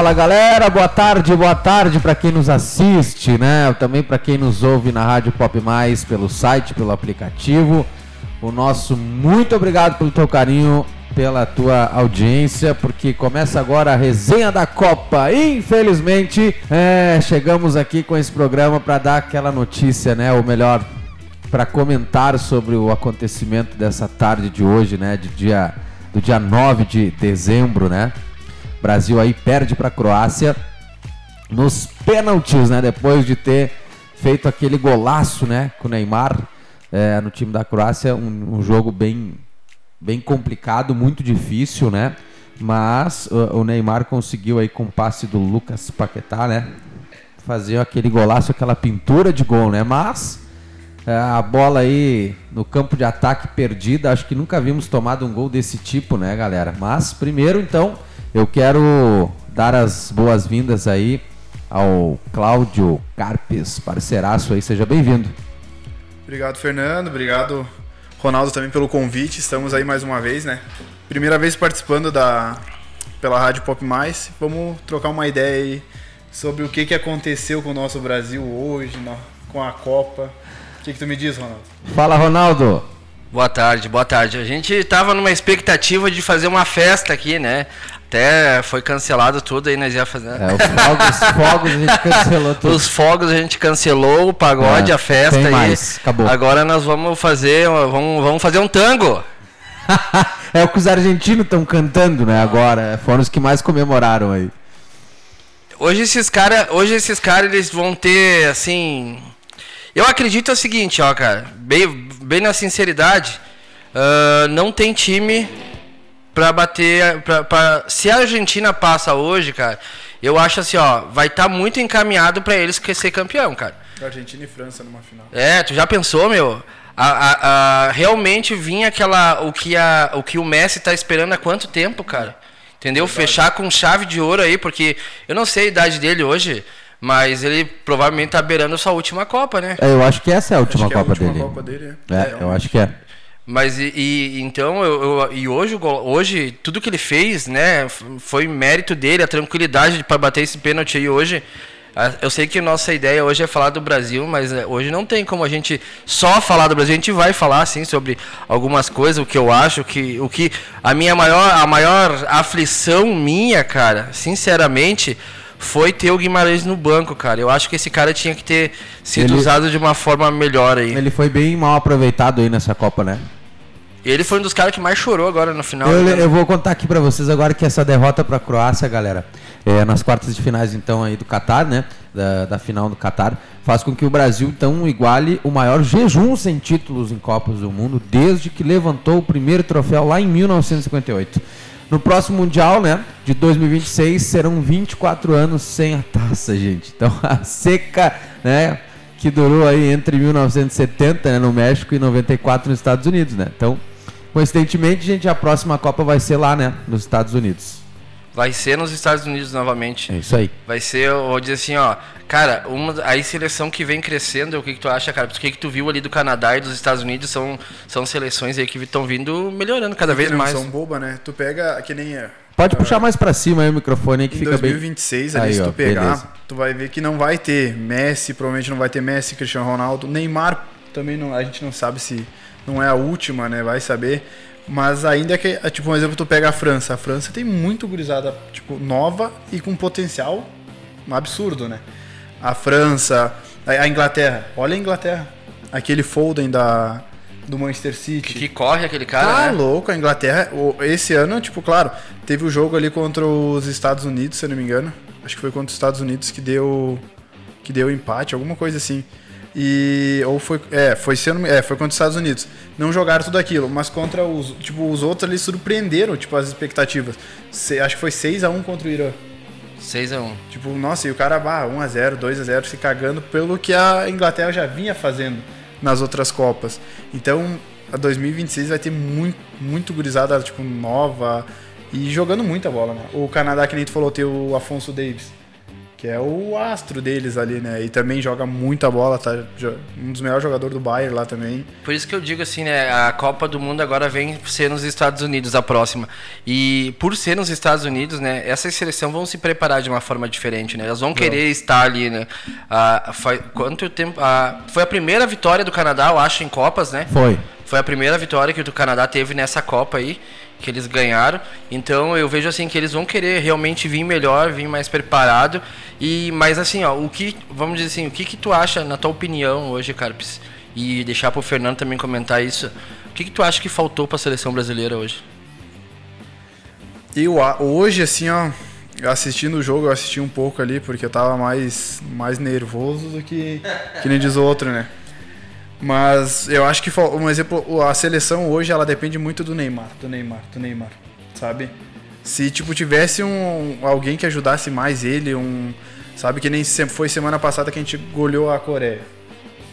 Fala galera, boa tarde, boa tarde para quem nos assiste, né? Também para quem nos ouve na Rádio Pop Mais, pelo site, pelo aplicativo. O nosso muito obrigado pelo teu carinho, pela tua audiência, porque começa agora a resenha da Copa. Infelizmente, é, chegamos aqui com esse programa para dar aquela notícia, né? Ou melhor, para comentar sobre o acontecimento dessa tarde de hoje, né? De dia, do dia 9 de dezembro, né? Brasil aí perde para a Croácia nos pênaltis, né? Depois de ter feito aquele golaço, né? Com o Neymar é, no time da Croácia, um, um, jogo bem, bem complicado, muito difícil, né? Mas o, Neymar conseguiu aí com o passe do Lucas Paquetá, né? Fazer aquele golaço, aquela pintura de gol, né? Mas é, a bola aí no campo de ataque perdida, acho que nunca vimos tomado um gol desse tipo, né, galera? Mas primeiro, então eu quero dar as boas-vindas aí ao Cláudio Carpes, parceiraço aí, seja bem-vindo. Obrigado, Fernando, obrigado, Ronaldo, também pelo convite. Estamos aí mais uma vez, né? Primeira vez participando da pela Rádio Pop Mais. Vamos trocar uma ideia aí sobre o que, que aconteceu com o nosso Brasil hoje, com a Copa. O que, que tu me diz, Ronaldo? Fala, Ronaldo. Boa tarde, boa tarde. A gente estava numa expectativa de fazer uma festa aqui, né? Até foi cancelado tudo aí, nós ia fazer. É, os fogos, os fogos a gente cancelou tudo. Os fogos a gente cancelou, o pagode, é, a festa aí. Mais. Acabou. Agora nós vamos fazer, vamos, vamos fazer um tango. é o que os argentinos estão cantando, né? Agora, foram os que mais comemoraram aí. Hoje esses caras, hoje esses caras eles vão ter assim, eu acredito é o seguinte, ó, cara, bem, bem na sinceridade, uh, não tem time para bater. Pra, pra, se a Argentina passa hoje, cara, eu acho assim, ó, vai estar tá muito encaminhado para eles ser campeão, cara. Argentina e França numa final. É, tu já pensou, meu? A, a, a, realmente vinha aquela. O que, a, o que o Messi tá esperando há quanto tempo, cara? Entendeu? Verdade. Fechar com chave de ouro aí, porque eu não sei a idade dele hoje. Mas ele provavelmente tá beirando sua última Copa, né? É, eu acho que essa é a última, Copa, é a última dele. Copa dele. É, é eu acho que é. Mas e, e então eu, eu, e hoje, hoje tudo que ele fez, né, foi mérito dele, a tranquilidade para bater esse pênalti aí hoje. Eu sei que nossa ideia hoje é falar do Brasil, mas é, hoje não tem como a gente só falar do Brasil. A gente vai falar assim sobre algumas coisas, o que eu acho que o que a minha maior a maior aflição minha, cara, sinceramente, foi ter o Guimarães no banco, cara. Eu acho que esse cara tinha que ter sido ele, usado de uma forma melhor aí. Ele foi bem mal aproveitado aí nessa Copa, né? Ele foi um dos caras que mais chorou agora no final. Eu, eu vou contar aqui para vocês agora que essa derrota para a Croácia, galera, é, nas quartas de finais então aí do Catar, né, da, da, final do Catar, faz com que o Brasil então iguale o maior jejum sem títulos em Copas do Mundo desde que levantou o primeiro troféu lá em 1958. No próximo Mundial, né, de 2026, serão 24 anos sem a taça, gente. Então a seca, né, que durou aí entre 1970 né, no México e 94 nos Estados Unidos, né? Então Coincidentemente, gente, a próxima Copa vai ser lá, né? Nos Estados Unidos. Vai ser nos Estados Unidos novamente. É isso aí. Vai ser, vou dizer assim, ó. Cara, uma, a seleção que vem crescendo, o que, que tu acha, cara? O que, que tu viu ali do Canadá e dos Estados Unidos são, são seleções aí que estão vindo melhorando cada vez mais. São boba, né? Tu pega que nem. É, Pode uh, puxar mais para cima aí o microfone aí que fica 2026, bem. 2026, ali, aí, se tu ó, pegar, beleza. tu vai ver que não vai ter Messi, provavelmente não vai ter Messi, Cristiano Ronaldo, Neymar também não, a gente não sabe se não é a última, né? Vai saber. Mas ainda que, é, tipo, um exemplo, tu pega a França. A França tem muito gurizada, tipo, nova e com potencial um absurdo, né? A França, a Inglaterra. Olha a Inglaterra. Aquele Foden da, do Manchester City. Que, corre aquele cara, tá né? louco, a Inglaterra. Esse ano, tipo, claro, teve o jogo ali contra os Estados Unidos, se eu não me engano. Acho que foi contra os Estados Unidos que deu que deu empate, alguma coisa assim. E ou foi, é, foi sendo, é, foi contra os Estados Unidos. Não jogaram tudo aquilo, mas contra os, tipo, os outros ali surpreenderam, tipo, as expectativas. Se, acho que foi 6 a 1 contra o Irã. 6 a 1. Tipo, nossa, e o cara, bah, 1 a 0, 2 a 0 se cagando pelo que a Inglaterra já vinha fazendo nas outras copas. Então, a 2026 vai ter muito muito gurizada, tipo, nova e jogando muita bola, né? O Canadá que nem tu falou, tem o Afonso Davis que é o astro deles ali, né? E também joga muita bola, tá? Um dos melhores jogadores do Bayern lá também. Por isso que eu digo assim, né? A Copa do Mundo agora vem ser nos Estados Unidos a próxima. E por ser nos Estados Unidos, né? Essas seleções vão se preparar de uma forma diferente, né? Elas vão querer Não. estar ali, né? Ah, foi, quanto tempo? Ah, foi a primeira vitória do Canadá, eu acho, em Copas, né? Foi. Foi a primeira vitória que o Canadá teve nessa Copa aí que eles ganharam. Então eu vejo assim que eles vão querer realmente vir melhor, vir mais preparado. E mas assim, ó, o que vamos dizer assim, o que que tu acha na tua opinião hoje, Carpes? E deixar para o Fernando também comentar isso. O que que tu acha que faltou para a seleção brasileira hoje? Eu hoje assim, ó, assistindo o jogo, eu assisti um pouco ali porque eu tava mais mais nervoso do que que nem diz o outro, né? Mas eu acho que, um exemplo, a seleção hoje ela depende muito do Neymar, do Neymar, do Neymar, sabe? Se tipo tivesse um alguém que ajudasse mais ele, um, sabe que nem foi semana passada que a gente goleou a Coreia.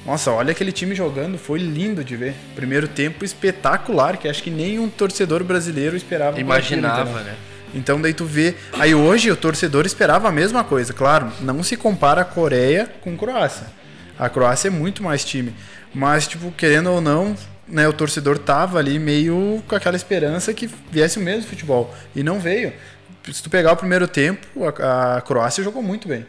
Nossa, olha aquele time jogando, foi lindo de ver. Primeiro tempo espetacular, que acho que nenhum torcedor brasileiro esperava. Imaginava, né? Então daí tu vê. Aí hoje o torcedor esperava a mesma coisa. Claro, não se compara a Coreia com a Croácia. A Croácia é muito mais time. Mas, tipo, querendo ou não, né, o torcedor tava ali meio com aquela esperança que viesse o mesmo futebol. E não veio. Se tu pegar o primeiro tempo, a, a Croácia jogou muito bem.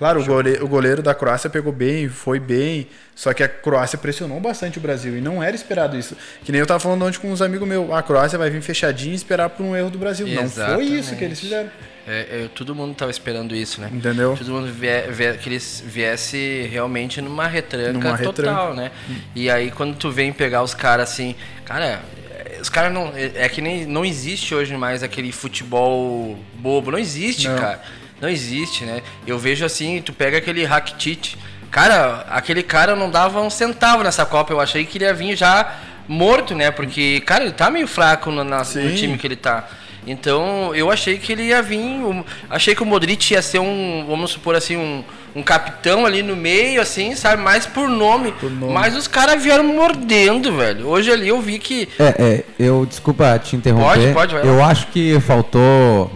Claro, o goleiro, o goleiro, da Croácia pegou bem, foi bem, só que a Croácia pressionou bastante o Brasil e não era esperado isso. Que nem eu tava falando ontem com uns amigos meus, a Croácia vai vir fechadinho e esperar por um erro do Brasil. Exatamente. Não foi isso que eles fizeram. É, é, todo mundo estava esperando isso, né? Entendeu? Todo mundo vie, vie, que eles viesse realmente numa retranca numa total, retranca. né? Hum. E aí quando tu vem pegar os caras assim, cara, os caras não é, é que nem não existe hoje mais aquele futebol bobo, não existe, não. cara. Não existe, né? Eu vejo assim, tu pega aquele Rakitic, cara, aquele cara não dava um centavo nessa Copa, eu achei que ele ia vir já morto, né? Porque, cara, ele tá meio fraco no, na, no time que ele tá. Então eu achei que ele ia vir. achei que o Modric ia ser um, vamos supor assim, um, um capitão ali no meio, assim, sabe? Mais por nome. Por nome. Mas os caras vieram mordendo, velho. Hoje ali eu vi que. É, é, eu desculpa te interromper. Pode, pode, vai. Eu acho que faltou.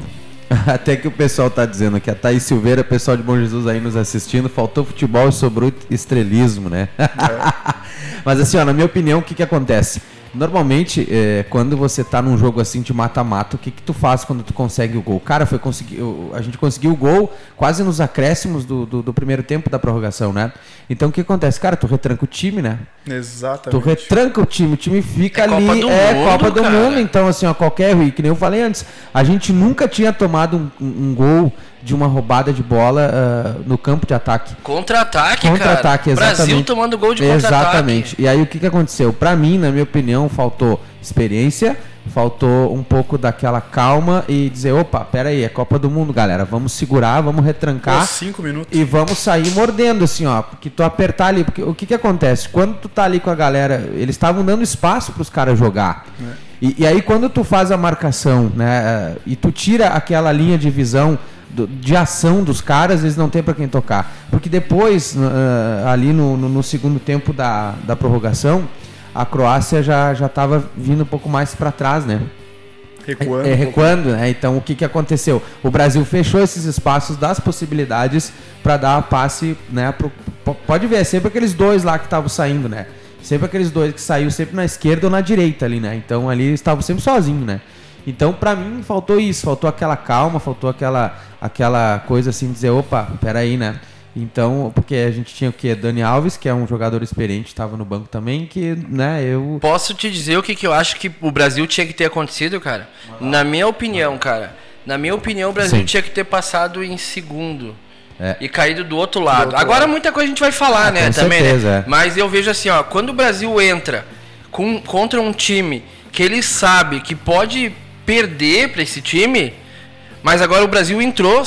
Até que o pessoal tá dizendo que a Thaís Silveira, pessoal de Bom Jesus aí nos assistindo, faltou futebol e sobrou estrelismo, né? É. Mas assim, ó, na minha opinião, o que que acontece? Normalmente, é, quando você tá num jogo assim de mata-mata, o que, que tu faz quando tu consegue o gol? Cara, foi conseguir, a gente conseguiu o gol quase nos acréscimos do, do, do, primeiro tempo da prorrogação, né? Então o que acontece? Cara, tu retranca o time, né? Exatamente. Tu retranca o time, o time fica é ali. Copa é mundo, Copa do cara. Mundo, então assim, ó, qualquer erro, que nem eu falei antes, a gente nunca tinha tomado um, um gol de uma roubada de bola uh, no campo de ataque. Contra-ataque, Contra-ataque, exatamente. Brasil tomando gol de contra-ataque. Exatamente. E aí o que, que aconteceu? Para mim, na minha opinião, faltou experiência, faltou um pouco daquela calma e dizer, opa, pera aí, é Copa do Mundo, galera, vamos segurar, vamos retrancar. Pô, cinco minutos. E vamos sair mordendo, assim, ó, porque tu apertar ali, porque o que que acontece? Quando tu tá ali com a galera, eles estavam dando espaço para os caras jogar. É. E, e, aí quando tu faz a marcação, né, e tu tira aquela linha de visão do, de ação dos caras, eles não têm para quem tocar. Porque depois, uh, ali no, no, no, segundo tempo da, da prorrogação, a Croácia já estava vindo um pouco mais para trás, né? Recuando. É, é, recuando, né? Então o que, que aconteceu? O Brasil fechou esses espaços das possibilidades para dar passe, né? Pro, pode ver, é sempre aqueles dois lá que estavam saindo, né? Sempre aqueles dois que saiu sempre na esquerda ou na direita ali, né? Então ali estavam sempre sozinhos, né? Então, para mim, faltou isso, faltou aquela calma, faltou aquela, aquela coisa assim, dizer, opa, peraí, né? Então, porque a gente tinha o que? Dani Alves, que é um jogador experiente, estava no banco também, que, né, eu... Posso te dizer o que, que eu acho que o Brasil tinha que ter acontecido, cara? Na minha opinião, cara, na minha opinião, o Brasil Sim. tinha que ter passado em segundo. É. E caído do outro lado. Do outro Agora lado. muita coisa a gente vai falar, ah, né? também, né? certeza, né? É. Mas eu vejo assim, ó, quando o Brasil entra com, contra um time que ele sabe que pode perder para esse time, mas agora o Brasil entrou uh,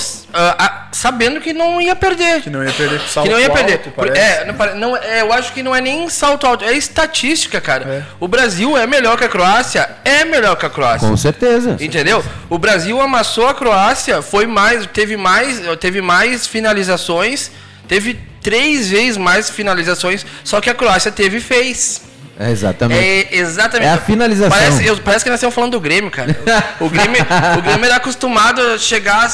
sabendo que não ia perder. Que não ia perder salto Que não ia perder. Alto, é, não, não, é, eu acho que não é nem salto alto, é estatística, cara. É. O Brasil é melhor que a Croácia, é melhor que a Croácia. Com certeza. Entendeu? O Brasil amassou a Croácia, foi mais, teve mais, teve mais finalizações, teve três vezes mais finalizações, só que a Croácia teve fez. É exatamente. É, exatamente. É a finalização. Parece, eu, parece que nós estamos falando do Grêmio, cara. O Grêmio, o Grêmio era acostumado a chegar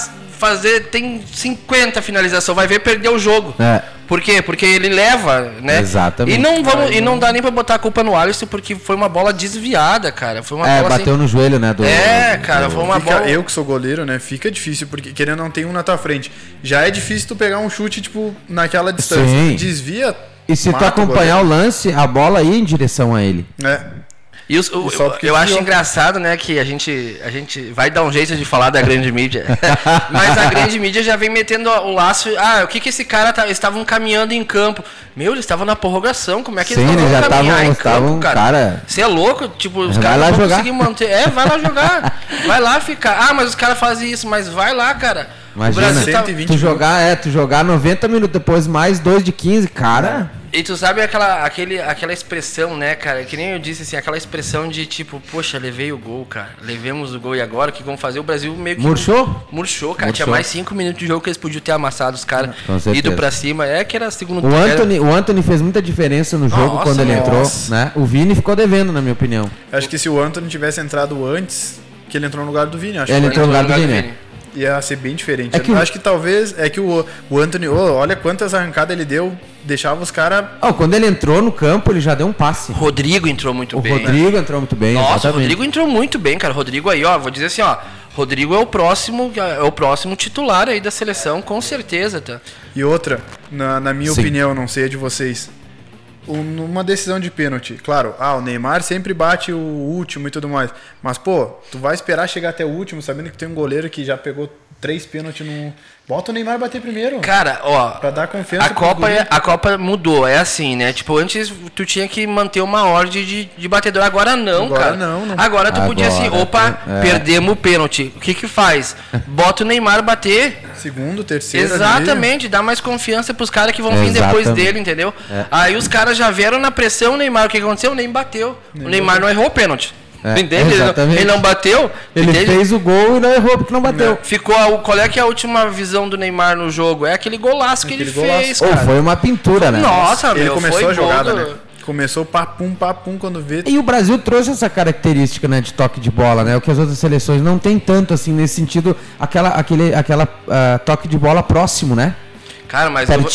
fazer, tem 50 finalização, vai ver perder o jogo. É. Por quê? Porque ele leva, né? Exatamente. E não, vamos, e não dá nem pra botar a culpa no Alisson, porque foi uma bola desviada, cara. Foi uma é, bola bateu assim... no joelho, né? Do, é, cara, foi uma fica, bola. Eu que sou goleiro, né? Fica difícil, porque querendo não tem um na tua frente. Já é difícil tu pegar um chute, tipo, naquela distância. Sim. Desvia. E se tu acompanhar o, o lance, a bola ia em direção a ele. É. E os, o, eu, eu acho engraçado, né, que a gente, a gente vai dar um jeito de falar da grande mídia. Mas a grande mídia já vem metendo o laço. Ah, o que que esse cara tá, estavam caminhando em campo? Meu, eles estavam na prorrogação. Como é que Sim, eles já estavam em campo, cara? Você é louco? Tipo, os caras não vão conseguir manter. É, vai lá jogar. vai lá ficar. Ah, mas os caras fazem isso, mas vai lá, cara. Imagina, o Brasil tá... tu jogar, é, tu jogar 90 minutos depois mais 2 de 15, cara. E tu sabe aquela, aquele, aquela expressão, né, cara? Que nem eu disse assim, aquela expressão de tipo, poxa, levei o gol, cara. Levemos o gol e agora o que vamos fazer? O Brasil meio que. Murchou? Murchou, cara. Murchou. Tinha mais 5 minutos de jogo que eles podiam ter amassado os caras. Ido pra cima. É que era segundo o Anthony, o Anthony fez muita diferença no jogo nossa, quando ele nossa. entrou, né? O Vini ficou devendo, na minha opinião. Acho que se o Anthony tivesse entrado antes, que ele entrou no lugar do Vini, acho ele entrou no lugar do Vini. Vini ia ser bem diferente. É que eu acho que talvez é que o, o Anthony, oh, olha quantas arrancadas ele deu, deixava os caras. Oh, quando ele entrou no campo, ele já deu um passe. Rodrigo entrou muito o bem. O Rodrigo né? entrou muito bem. Nossa, o Rodrigo entrou muito bem, cara. Rodrigo aí, ó, vou dizer assim, ó. Rodrigo é o próximo, é o próximo titular aí da seleção, com certeza, tá? E outra, na, na minha Sim. opinião, não sei a de vocês numa decisão de pênalti. Claro, ah, o Neymar sempre bate o último e tudo mais. Mas, pô, tu vai esperar chegar até o último, sabendo que tem um goleiro que já pegou três pênaltis no. Bota o Neymar bater primeiro. Cara, ó. Pra dar confiança. A Copa, é, a Copa mudou, é assim, né? Tipo, antes tu tinha que manter uma ordem de, de batedor. Agora não, Agora cara. Não, não. Agora tu Agora, podia assim, opa, é. perdemos o pênalti. O que que faz? Bota o Neymar bater. Segundo, terceiro. Exatamente, dá mais confiança pros caras que vão vir depois dele, entendeu? É. Aí os caras já vieram na pressão, o Neymar. O que aconteceu? O Neymar bateu. o Neymar não errou o pênalti. É, entende? Ele não, ele não, bateu. Ele entende? fez o gol e não errou porque não bateu. Não. Ficou a, qual é que é a última visão do Neymar no jogo? É aquele golaço que aquele ele golaço. fez, cara. Oh, foi uma pintura, né? Nossa, ele meu, começou a jogada, né? Começou papum, papum quando vê. E o Brasil trouxe essa característica, né, de toque de bola, né? O que as outras seleções não tem tanto assim nesse sentido, aquela aquele aquela uh, toque de bola próximo, né? Cara, mas eu vou,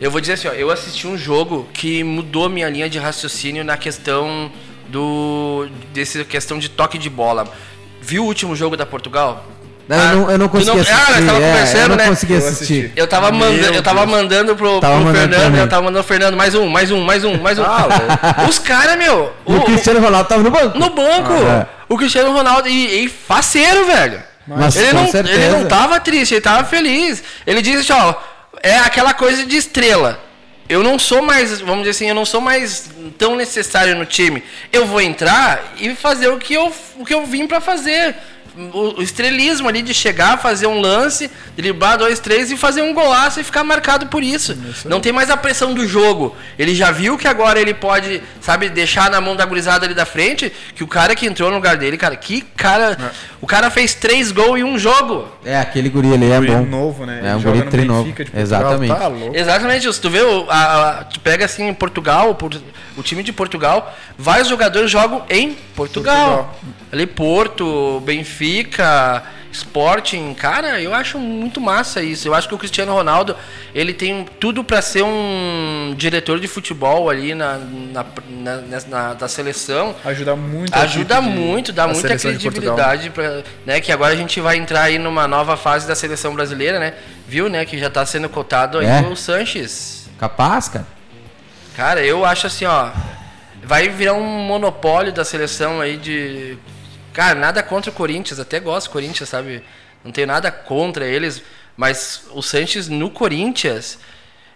eu vou, dizer assim, ó, eu assisti um jogo que mudou minha linha de raciocínio na questão do dessa questão de toque de bola. Viu o último jogo da Portugal? Não, ah, eu não, eu não consegui não, assistir. Ah, tava é, conversando, eu não né? consegui assistir. Eu tava, mandando, eu tava mandando pro, tava pro mandando Fernando, eu tava mandando pro Fernando, mais um, mais um, mais um, mais um. Ah, Os caras, meu. O, o, Cristiano Ronaldo tava no banco. No banco. Ah, é. O Cristiano Ronaldo, e, e faceiro, velho. Mas, ele, não, certeza. ele não tava triste, ele tava feliz. Ele disse, ó, é aquela coisa de estrela eu não sou mais, vamos dizer assim, eu não sou mais tão necessário no time. Eu vou entrar e fazer o que eu, o que eu vim para fazer o, o, estrelismo ali de chegar, fazer um lance, driblar dois, três e fazer um golaço e ficar marcado por isso. isso não tem mais a pressão do jogo. Ele já viu que agora ele pode, sabe, deixar na mão da gurizada ali da frente, que o cara que entrou no lugar dele, cara, que cara. É. O cara fez três gols em um jogo. É, aquele guri ali é guri bom. novo, né? É um guri tri novo. Exatamente. Tá Exatamente. Se tu vê, a, a, tu pega assim em Portugal, o time de Portugal, vários jogadores jogam em Portugal. Portugal. Ali Porto, Benfica, Sporting, cara, eu acho muito massa isso. Eu acho que o Cristiano Ronaldo, ele tem tudo para ser um diretor de futebol ali na, na, na, na da seleção. Ajuda muito. Ajuda muito, dá muita credibilidade para, né, que agora a gente vai entrar aí numa nova fase da seleção brasileira, né? Viu, né, que já tá sendo cotado aí é. o Sanches. Capaz, cara. Cara, eu acho assim, ó, vai virar um monopólio da seleção aí de Cara, nada contra o Corinthians, até gosto do Corinthians, sabe? Não tenho nada contra eles, mas o Sanches no Corinthians,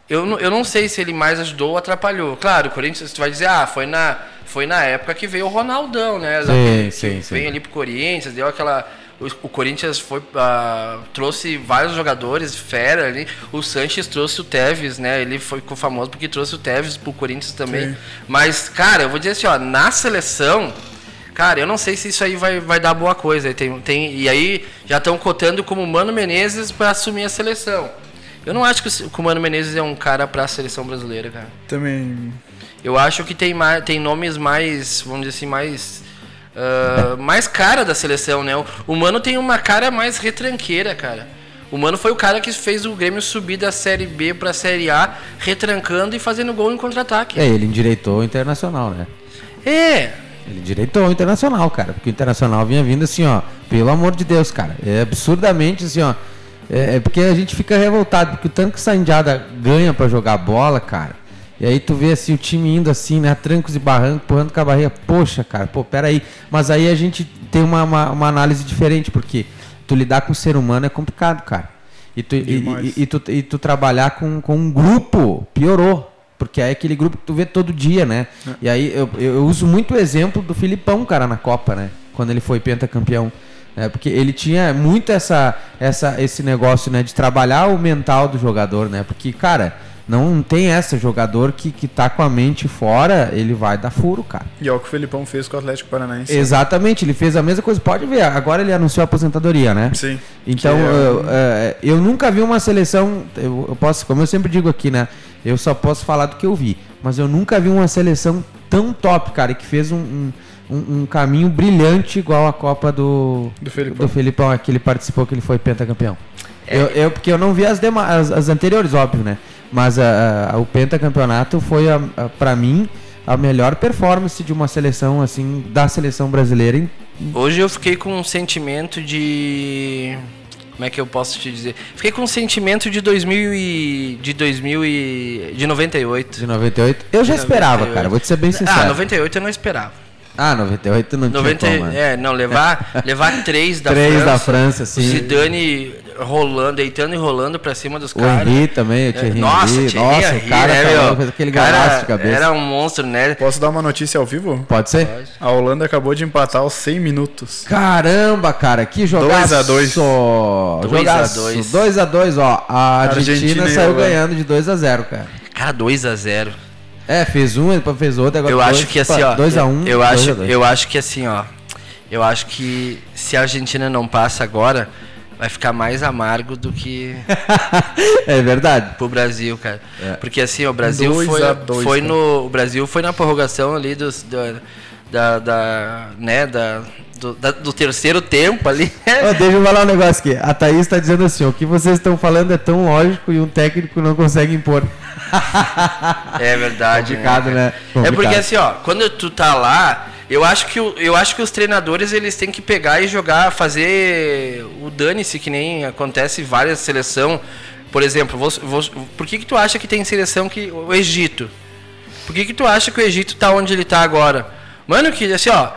eu, não, eu não sei se ele mais ajudou ou atrapalhou. Claro, o Corinthians, tu vai dizer, ah, foi na, foi na época que veio o Ronaldão, né? Sim, sim, sim. Veio ali pro Corinthians, deu aquela. O, o Corinthians foi, uh, trouxe vários jogadores, fera ali. O Sanches trouxe o Tevez, né? Ele foi famoso porque trouxe o Tevez pro Corinthians também. Sim. Mas, cara, eu vou dizer assim, ó, na seleção Cara, eu não sei se isso aí vai, vai dar boa coisa. Tem, tem, e aí já estão cotando como Mano Menezes para assumir a seleção. Eu não acho que o Mano Menezes é um cara para a seleção brasileira, cara. Também. Eu acho que tem, mais, tem nomes mais, vamos dizer assim, mais. Uh, mais cara da seleção, né? O Mano tem uma cara mais retranqueira, cara. O Mano foi o cara que fez o Grêmio subir da Série B pra Série A, retrancando e fazendo gol em contra-ataque. É, ele endireitou o Internacional, né? É. Ele endireitou o Internacional, cara. Porque o Internacional vinha vindo assim, ó. Pelo amor de Deus, cara. É absurdamente assim, ó. É, é porque a gente fica revoltado, porque o tanto que o Sandiada ganha para jogar bola, cara. E aí tu vê assim o time indo assim, né? Trancos e barrancos, empurrando com a barriga. Poxa, cara, pô, peraí. Mas aí a gente tem uma, uma, uma análise diferente, porque tu lidar com o ser humano é complicado, cara. E tu, e, e, e, tu, e tu trabalhar com, com um grupo piorou. Porque é aquele grupo que tu vê todo dia, né? É. E aí eu, eu uso muito o exemplo do Filipão, cara, na Copa, né? Quando ele foi pentacampeão. É, porque ele tinha muito essa, essa, esse negócio né, de trabalhar o mental do jogador, né? Porque, cara, não tem essa jogador que, que tá com a mente fora, ele vai dar furo, cara. E é o que o Felipão fez com o Atlético Paranaense. Exatamente, ele fez a mesma coisa. Pode ver, agora ele anunciou a aposentadoria, né? Sim. Então, é... eu, é, eu, nunca vi uma seleção. Eu, eu, posso, como eu sempre digo aqui, né? Eu só posso falar do que eu vi. Mas eu nunca vi uma seleção tão top, cara, que fez um, um, um, um caminho brilhante igual a Copa do, do Felipão. do Felipão, que ele participou, que ele foi pentacampeão. É. Eu, eu, porque eu não vi as, demais, as, as anteriores, óbvio, né? Mas a, a, o pentacampeonato foi, a, a para mim, a melhor performance de uma seleção, assim, da seleção brasileira. Em... Hoje eu fiquei com um sentimento de... Como é que eu posso te dizer? Fiquei com um sentimento de 2000 e... De 2000 e... De 98. De 98? Eu já esperava, 98. cara, vou te ser bem sincero. Ah, 98 eu não esperava. Ah, 98 não 90, tinha como, É, não, levar, levar três da três França. da França, sim. O Zidane rolando, deitando e rolando pra cima dos caras. O Henry também, o Thierry é, Nossa, Henry. Thierry Nossa, o cara, né, meu, fez aquele galaço de cabeça. Era um monstro, né? Posso dar uma notícia ao vivo? Pode ser? Pode. A Holanda acabou de empatar aos 100 minutos. Caramba, cara, que jogaço. 2x2. 2x2. 2x2, ó. A Argentina, Argentina saiu ganhando de 2x0, cara. Cara, 2x0. É, fez um, depois fez outro, agora Eu dois, acho que assim, ó. 2 a 1 um, eu, acho, eu acho que assim, ó. Eu acho que se a Argentina não passa agora, vai ficar mais amargo do que. é verdade. Pro Brasil, cara. É. Porque assim, o Brasil foi, dois, foi no. O Brasil foi na prorrogação ali dos. Do, da, da. né, da. Do, da, do terceiro tempo ali. oh, deixa eu falar um negócio aqui. A Thaís está dizendo assim: o que vocês estão falando é tão lógico e um técnico não consegue impor. É verdade. Complicado, né? né? Complicado. É porque assim, ó, quando tu tá lá, eu acho que eu acho que os treinadores eles têm que pegar e jogar, fazer o dane-se que nem acontece em várias seleção. Por exemplo, vou, vou, por que que tu acha que tem seleção que o Egito? Por que que tu acha que o Egito tá onde ele tá agora? Mano, que assim, ó,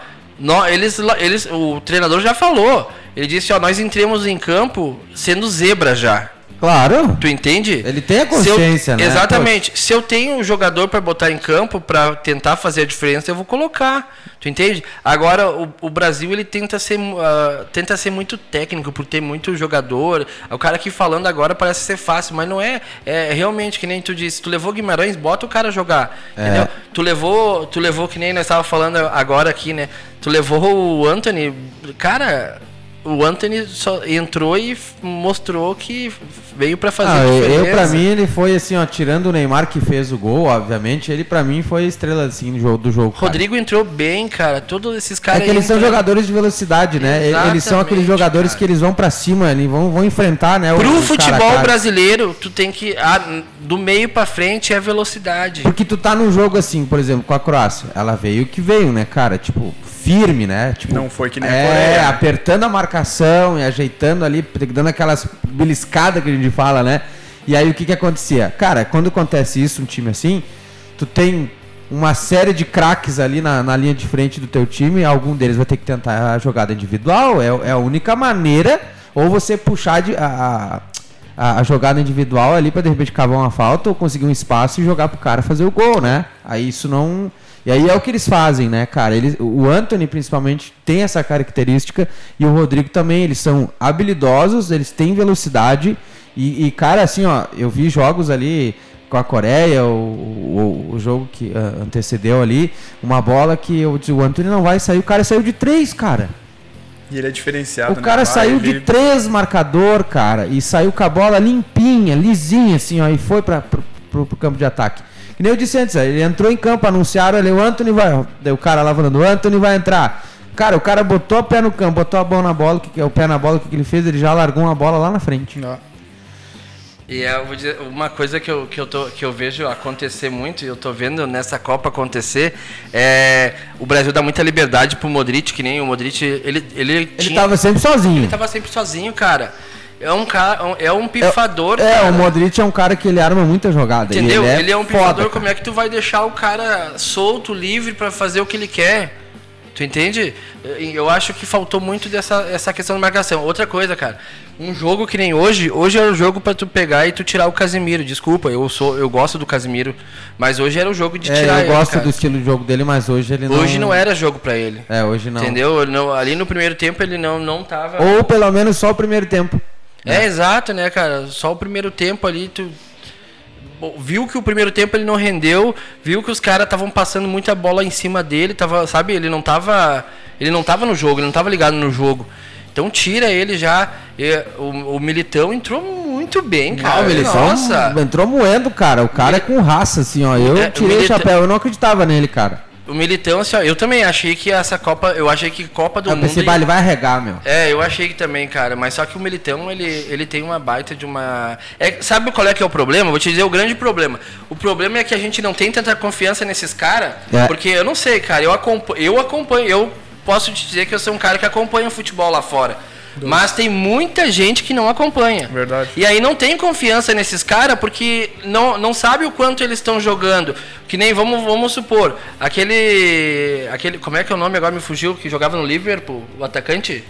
eles, eles, o treinador já falou. Ele disse, ó, nós entremos em campo sendo zebra já. Claro. Tu entende? Ele tem a consciência, eu, né? Exatamente. Poxa. Se eu tenho um jogador para botar em campo para tentar fazer a diferença, eu vou colocar. Tu entende? Agora o, o Brasil ele tenta ser uh, tenta ser muito técnico por ter muito jogador. O cara aqui falando agora parece ser fácil, mas não é. É realmente que nem tu disse. Tu levou Guimarães, bota o cara jogar. É. Entendeu? Tu levou, tu levou que nem nós estava falando agora aqui, né? Tu levou o Anthony, cara o Anthony só entrou e mostrou que veio para fazer ah, Eu, para mim, ele foi assim, ó, tirando o Neymar que fez o gol, obviamente, ele para mim foi a estrela assim, do jogo. Do jogo Rodrigo cara. entrou bem, cara. Todos esses caras. É que eles são jogadores de velocidade, né? Exatamente, eles são aqueles jogadores cara. que eles vão para cima, eles vão, vão enfrentar, né? Pro o, futebol cara. brasileiro, tu tem que. Ah, do meio para frente é velocidade. Porque tu tá num jogo assim, por exemplo, com a Croácia. Ela veio que veio, né, cara? Tipo, firme, né? Tipo, não foi que nem é, a Coreia. Apertando a marcação e ajeitando ali, dando aquelas beliscadas que a gente fala, né? E aí o que que acontecia? Cara, quando acontece isso, um time assim, tu tem uma série de craques ali na, na linha de frente do teu time, algum deles vai ter que tentar a jogada individual, é, é a única maneira, ou você puxar de, a, a, a jogada individual ali para de repente cavar uma falta ou conseguir um espaço e jogar pro cara fazer o gol, né? Aí isso não e aí é o que eles fazem, né, cara? Eles, o Anthony, principalmente, tem essa característica e o Rodrigo também. Eles são habilidosos, eles têm velocidade. E, e cara, assim, ó, eu vi jogos ali com a Coreia, o, o, o jogo que uh, antecedeu ali, uma bola que eu disse, o Anthony não vai sair, o cara saiu de três, cara. E ele é diferenciado. O né? cara saiu ele... de três marcador, cara, e saiu com a bola limpinha, lisinha, assim, ó, e foi para pro, pro, pro campo de ataque. Que nem eu disse antes, ele entrou em campo, anunciaram ele, o Anthony vai. O cara lá falando, o Anthony vai entrar. Cara, o cara botou a pé no campo, botou a bola na bola, que, o pé na bola, o que, que ele fez? Ele já largou uma bola lá na frente. E é, eu vou dizer, uma coisa que eu, que, eu tô, que eu vejo acontecer muito, e eu tô vendo nessa Copa acontecer, é o Brasil dá muita liberdade pro Modric, que nem o Modric, ele ele Ele tinha, tava sempre sozinho. Ele tava sempre sozinho, cara. É um cara, é um pifador. É, é o Modric é um cara que ele arma muita jogada. Entendeu? Ele é, ele é um pifador, foda, como é que tu vai deixar o cara solto, livre para fazer o que ele quer? Tu entende? Eu acho que faltou muito dessa essa questão de marcação. Outra coisa, cara, um jogo que nem hoje, hoje era o jogo para tu pegar e tu tirar o Casimiro. Desculpa, eu sou eu gosto do Casimiro, mas hoje era o jogo de é, tirar eu ele. Eu gosto cara. do estilo de jogo dele, mas hoje ele não Hoje não era jogo para ele. É, hoje não. Entendeu? Não, ali no primeiro tempo ele não não tava Ou pelo menos só o primeiro tempo. É, exato, né, cara? Só o primeiro tempo ali tu viu que o primeiro tempo ele não rendeu, viu que os caras estavam passando muita bola em cima dele, tava, sabe, ele não tava, ele não tava no jogo, ele não tava ligado no jogo. Então tira ele já. O, o, Militão entrou muito bem, cara. Não, o Militão Nossa. entrou moendo, cara. O cara é com raça, assim, ó. Eu é, tirei o, o chapéu, eu não acreditava nele, cara. O Militão, assim, ó, eu também achei que essa Copa, eu achei que Copa do eu Mundo... Esse baile vai arregar, meu. É, eu achei que também, cara, mas só que o Militão, ele, ele tem uma baita de uma... É, sabe qual é que é o problema? Vou te dizer o grande problema. O problema é que a gente não tem tanta confiança nesses caras, é. porque eu não sei, cara, eu acompanho, eu acompanho, eu posso te dizer que eu sou um cara que acompanha o futebol lá fora. Mas tem muita gente que não acompanha. Verdade. E aí não tem confiança nesses caras porque não, não sabe o quanto eles estão jogando. Que nem, vamos, vamos supor, aquele. aquele Como é que é o nome agora me fugiu? Que jogava no Liverpool, o atacante?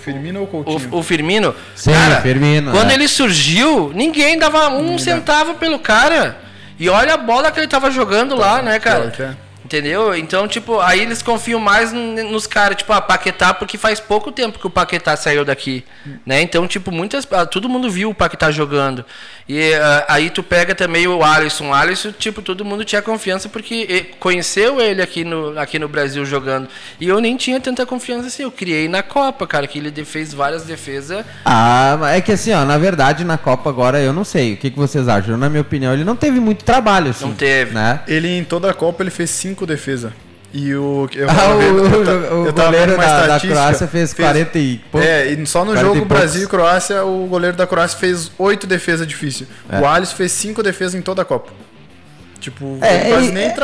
Firmino ou Coutinho? O, o Firmino. Sim, cara, Firmino. Quando é. ele surgiu, ninguém dava um centavo pelo cara. E olha a bola que ele tava jogando lá, né, cara? É. Entendeu? Então, tipo, aí eles confiam mais nos caras, tipo, a Paquetá, porque faz pouco tempo que o Paquetá saiu daqui, né? Então, tipo, muitas, ah, todo mundo viu o Paquetá jogando. E uh, aí tu pega também o Alisson. O Alisson, tipo, todo mundo tinha confiança porque conheceu ele aqui no, aqui no Brasil jogando. E eu nem tinha tanta confiança assim. Eu criei na Copa, cara, que ele fez várias defesas. Ah, é que assim, ó, na verdade, na Copa agora eu não sei. O que, que vocês acham? Na minha opinião, ele não teve muito trabalho, assim. Não teve. Né? Ele, em toda a Copa, ele fez cinco defesas. E o. Eu ah, o, eu, o goleiro da, da, Croácia fez, fez 40 e pouco. É, e só no jogo Brasil e Croácia, o goleiro da Croácia fez 8 defesas difíceis. É. O Alisson fez 5 defesas em toda a Copa. Tipo, é, quase nem É,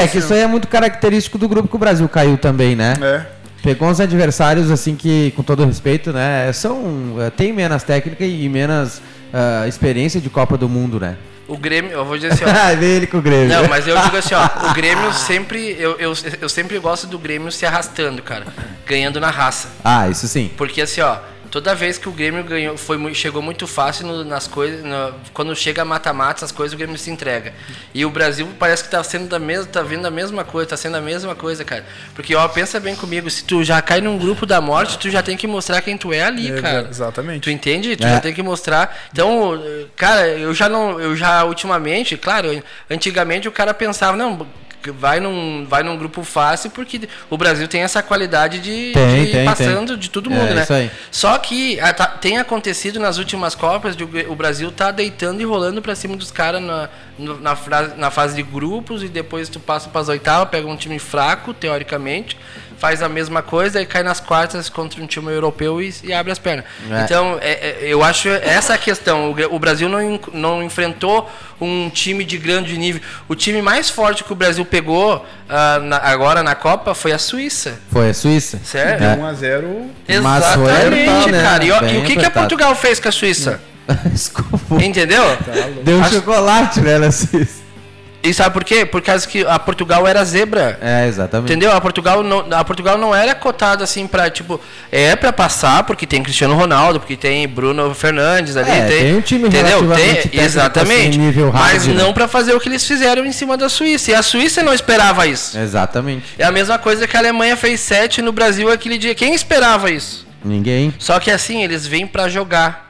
é, é que isso aí é muito característico do grupo que o Brasil caiu também, né? É. Pegou uns adversários, assim, que, com todo respeito, né? São. É, tem menos técnica e menos uh, experiência de Copa do Mundo, né? O Grêmio, eu vou dizer assim, ó. Vê ele com o Grêmio. Não, mas eu digo assim, ó, o Grêmio sempre. Eu, eu, eu sempre gosto do Grêmio se arrastando, cara. Ganhando na raça. Ah, isso sim. Porque assim, ó, toda vez que o Grêmio ganhou, foi, chegou muito fácil no, nas coisas. quando chega mata-mata, as coisas, o Grêmio se entrega. E o Brasil parece que tá sendo da mesma, tá vendo a mesma coisa, tá sendo a mesma coisa, cara. Porque, ó, pensa bem comigo, se tu já cai num grupo da morte, tu já tem que mostrar quem tu é ali, é, cara. Exatamente. Tu entende? Tu é. já tem que mostrar. Então, cara, eu já não, eu já ultimamente, claro, antigamente o cara pensava, não, vai num, vai num grupo fácil porque o Brasil tem essa qualidade de, tem, de tem, passando tem. de todo mundo, é, né? Só que a, tá, tem acontecido nas últimas Copas, de, o Brasil tá deitando e rolando para cima dos caras na, na, na, fase de grupos e depois tu passa para as oitavas, pega um time fraco, teoricamente, faz a mesma coisa e cai nas quartas contra um time europeu e, e abre as pernas. É. Então, é, é, eu acho essa a questão. O, o, Brasil não, não enfrentou um time de grande nível. O time mais forte que o Brasil pegou uh, na, agora na Copa foi a Suíça. Foi a Suíça. Certo? É. 1x0. Exatamente, né? cara. E, e, o que, que a Portugal fez com a Suíça? Entendeu? Tá Deu um chocolate, né, na Suíça. E sabe por quê? Por causa que a Portugal era zebra. É, exatamente. Entendeu? A Portugal não, a Portugal não era cotada assim para tipo, é para passar porque tem Cristiano Ronaldo, porque tem Bruno Fernandes ali, é, tem, tem um time entendeu? Tem, exatamente. Assim, mas não para fazer o que eles fizeram em cima da Suíça. E a Suíça não esperava isso. Exatamente. É a mesma coisa que a Alemanha fez 7 no Brasil aquele dia. Quem esperava isso? Ninguém. Só que assim, eles vêm para jogar.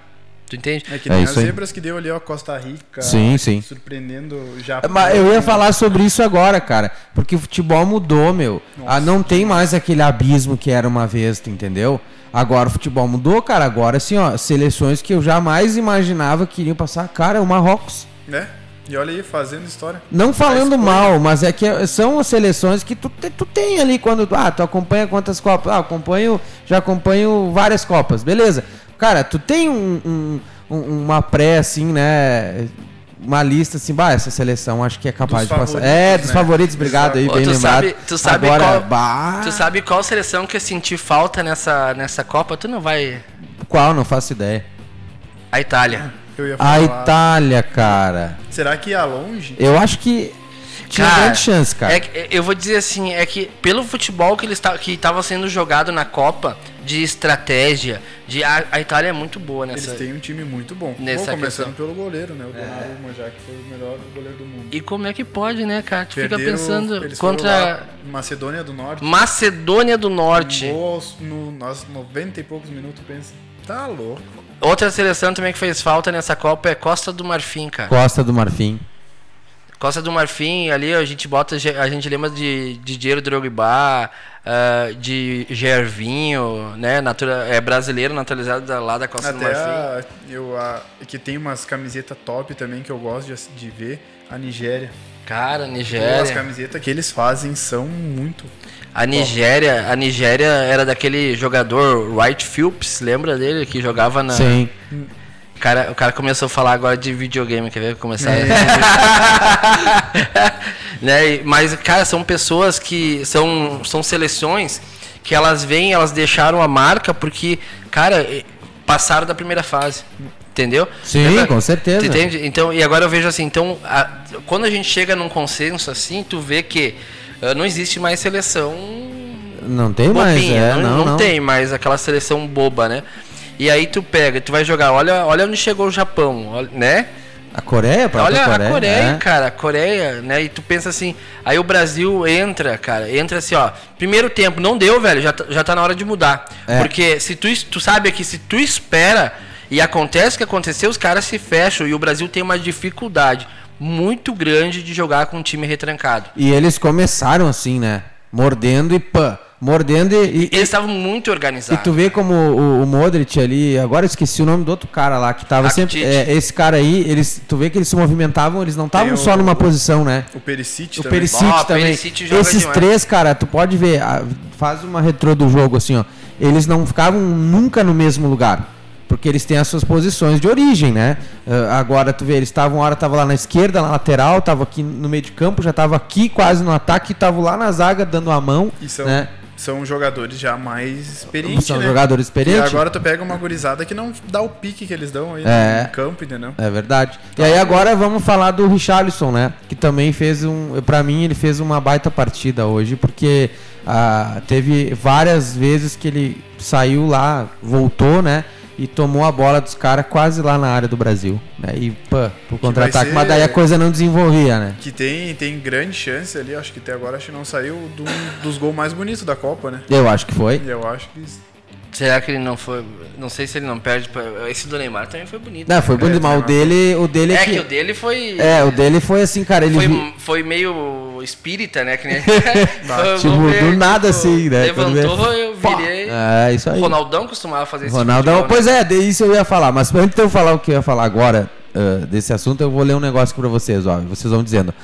Tu entende? É que nem é as zebras que deu ali, ó, Costa Rica. Sim, sim. Surpreendendo já. Mas eu ia falar sobre isso agora, cara. Porque o futebol mudou, meu. Ah, não tem mais aquele abismo que era uma vez, tu entendeu? Agora o futebol mudou, cara. Agora, assim, ó, seleções que eu jamais imaginava que iriam passar. Cara, é o Marrocos. Né? E olha aí, fazendo história. Não falando mal, mas é que são as seleções que tu, tu tem ali quando. Ah, tu acompanha quantas Copas? Ah, acompanho, já acompanho várias Copas, beleza. Cara, tu tem um, um, uma pré, assim, né? Uma lista assim, bah, essa seleção acho que é capaz dos de passar. É, dos né? favoritos, obrigado aí, bem tu lembrado. Sabe, tu, sabe Agora, qual, bah... tu sabe qual seleção que eu senti falta nessa, nessa Copa? Tu não vai. Qual? Não faço ideia. A Itália. A Itália, cara. Será que ia longe? Eu acho que tinha cara, grande chance, cara. É, eu vou dizer assim, é que pelo futebol que ele está que estava sendo jogado na Copa, de estratégia, de a, a, Itália é muito boa nessa. Eles têm um time muito bom. Nessa Pô, começando questão. pelo goleiro, né? O Donnarumma é. já que foi o melhor goleiro do mundo. E como é que pode, né, cara? Tu Perderam, fica pensando contra Macedônia do Norte. Macedônia do Norte. Gols no, nos 90 e poucos minutos, pensa. Tá louco. Outra seleção também que fez falta nessa Copa é Costa do Marfim, cara. Costa do Marfim. Costa do Marfim, ali a gente bota, a gente lembra de, de Diego Drogba, uh, de Gervinho, né, natura, é brasileiro naturalizado lá da Costa Até do Marfim. A, eu, a, que tem umas camisetas top também que eu gosto de, de ver, a Nigéria. Cara, Nigéria. As camisetas que eles fazem são muito. A Nigéria, a Nigéria era daquele jogador Wright Phillips, lembra dele que jogava na Sim. O cara, o cara começou a falar agora de videogame, quer ver começar? É. né? Mas cara, são pessoas que são são seleções que elas vêm, elas deixaram a marca porque, cara, passaram da primeira fase. Entendeu? Sim, com certeza. Entende? Então, e agora eu vejo assim, então, a, quando a gente chega num consenso assim, tu vê que uh, não existe mais seleção. Não tem bobinha, mais, é, não, não, não, não, tem mais aquela seleção boba, né? E aí tu pega, tu vai jogar, olha, olha onde chegou o Japão, né? A Coreia, Olha a Coreia, a Coreia, é. cara, a Coreia, né? E tu pensa assim, aí o Brasil entra, cara, entra assim, ó. Primeiro tempo, não deu, velho, já, tá, já tá na hora de mudar. É. Porque se tu, tu sabe que se tu espera e acontece o que aconteceu, os caras se fecham e o Brasil tem uma dificuldade muito grande de jogar com um time retrancado. E eles começaram assim, né? Mordendo e pã mordendo e. Eles estavam muito organizados. E tu vê como o, o, Modric ali, agora eu esqueci o nome do outro cara lá, que tava sempre. É, esse cara aí, eles, tu vê que eles se movimentavam, eles não estavam só numa posição, né? O Perisic o também. Perisic oh, também. Perisic Esses demais. três, cara, tu pode ver, faz uma retrô do jogo assim, ó. Eles não ficavam nunca no mesmo lugar porque eles têm as suas posições de origem, né? Uh, agora tu vê, eles estavam uma hora tava lá na esquerda, na lateral, tava aqui no meio de campo, já tava aqui quase no ataque, tava lá na zaga dando a mão, e são, né? São jogadores já mais experientes. São né? jogadores experientes. E agora tu pega uma gurizada que não dá o pique que eles dão aí é, no campo, entendeu? É verdade. E aí agora vamos falar do Richarlison, né? Que também fez um. Pra mim, ele fez uma baita partida hoje, porque ah, teve várias vezes que ele saiu lá, voltou, né? E tomou a bola dos caras quase lá na área do Brasil. Né? E pô, pro contra-ataque, mas daí a coisa não desenvolvia, né? Que tem, tem grande chance ali, acho que até agora acho que não saiu do, dos gols mais bonitos da Copa, né? Eu acho que foi. Eu acho que. Será que ele não foi. Não sei se ele não perde. Pra... Esse do Neymar também foi bonito. Não, foi bonito, mas o dele. O dele é, é que... que... o dele foi. É, o dele foi assim, cara. Ele foi, vi... foi meio espírita, né? Que nem... tipo, ver, do nada tipo, assim, né? Levantou, eu virei. É, isso aí. O Ronaldão costumava fazer isso. Ronaldão, tipo pois é, isso eu ia falar. Mas antes de eu falar o que eu ia falar agora uh, desse assunto, eu vou ler um negócio pra vocês, ó. Vocês vão dizendo.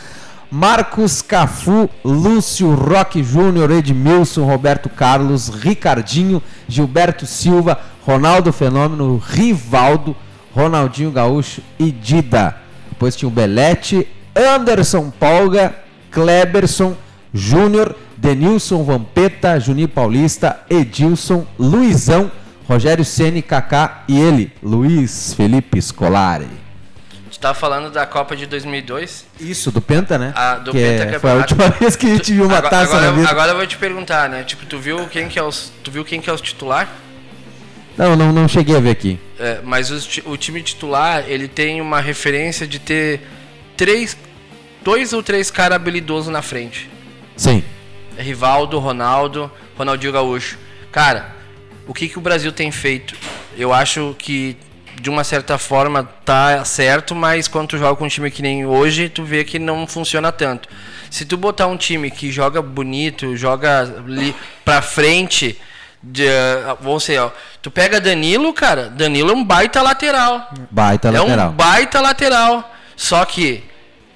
Marcos Cafu, Lúcio Roque Júnior, Edmilson, Roberto Carlos, Ricardinho, Gilberto Silva, Ronaldo Fenômeno, Rivaldo, Ronaldinho Gaúcho e Dida. Depois tinha o Belete, Anderson Polga, Kleberson, Júnior, Denilson Vampeta, Juninho Paulista, Edilson, Luizão, Rogério Ceni, Kaká e ele, Luiz Felipe Scolari tá falando da Copa de 2002? Isso, do Penta, né? Ah, do que Penta é, Foi a última vez que a gente viu uma agora, taça agora, na vida. Agora eu vou te perguntar, né? Tipo, tu viu quem que é os, tu viu quem que é os titular? Não, não, não cheguei a ver aqui. É, mas os, o time titular, ele tem uma referência de ter três, dois ou três caras habilidosos na frente. Sim. Rivaldo, Ronaldo, Ronaldinho Gaúcho. Cara, o que, que o Brasil tem feito? Eu acho que de uma certa forma tá certo, mas quando tu joga com um time que nem hoje, tu vê que não funciona tanto. Se tu botar um time que joga bonito, joga ali pra frente, de, vamos ser, ó, tu pega Danilo, cara, Danilo é um baita lateral. Baita é lateral. É um baita lateral. Só que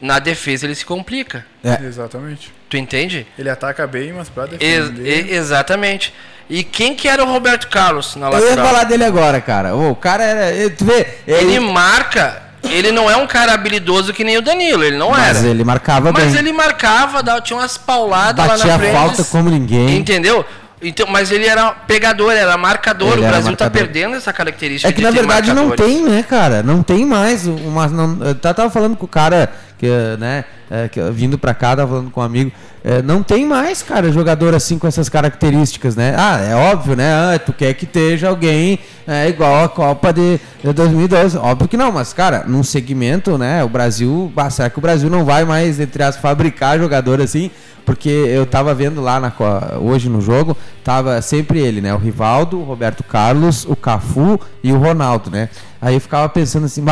na defesa ele se complica. É. Exatamente. Tu entende? Ele ataca bem, mas pra defender... Ex exatamente. E quem que era o Roberto Carlos na lateral? Eu ia falar dele agora, cara. O cara era... Tu vê... Ele, ele marca... Ele não é um cara habilidoso que nem o Danilo, ele não mas era. Mas ele marcava mas bem. Mas ele marcava, tinha umas pauladas Batia lá na frente. Falta como ninguém. Entendeu? Então, mas ele era pegador, era marcador. Ele o Brasil está perdendo essa característica. É que na verdade não tem, né, cara? Não tem mais. Uma, não, eu tava falando com o cara que, né, é, que, vindo pra cá, tava falando com um amigo. É, não tem mais, cara, jogador assim com essas características, né? Ah, é óbvio, né? Ah, tu quer que esteja alguém é, igual a Copa de, de 2012. Óbvio que não, mas, cara, num segmento, né? O Brasil, será que o Brasil não vai mais, entre as fabricar jogador assim? Porque eu tava vendo lá na, hoje no jogo, tava sempre ele, né? O Rivaldo, o Roberto Carlos, o Cafu e o Ronaldo, né? Aí eu ficava pensando assim,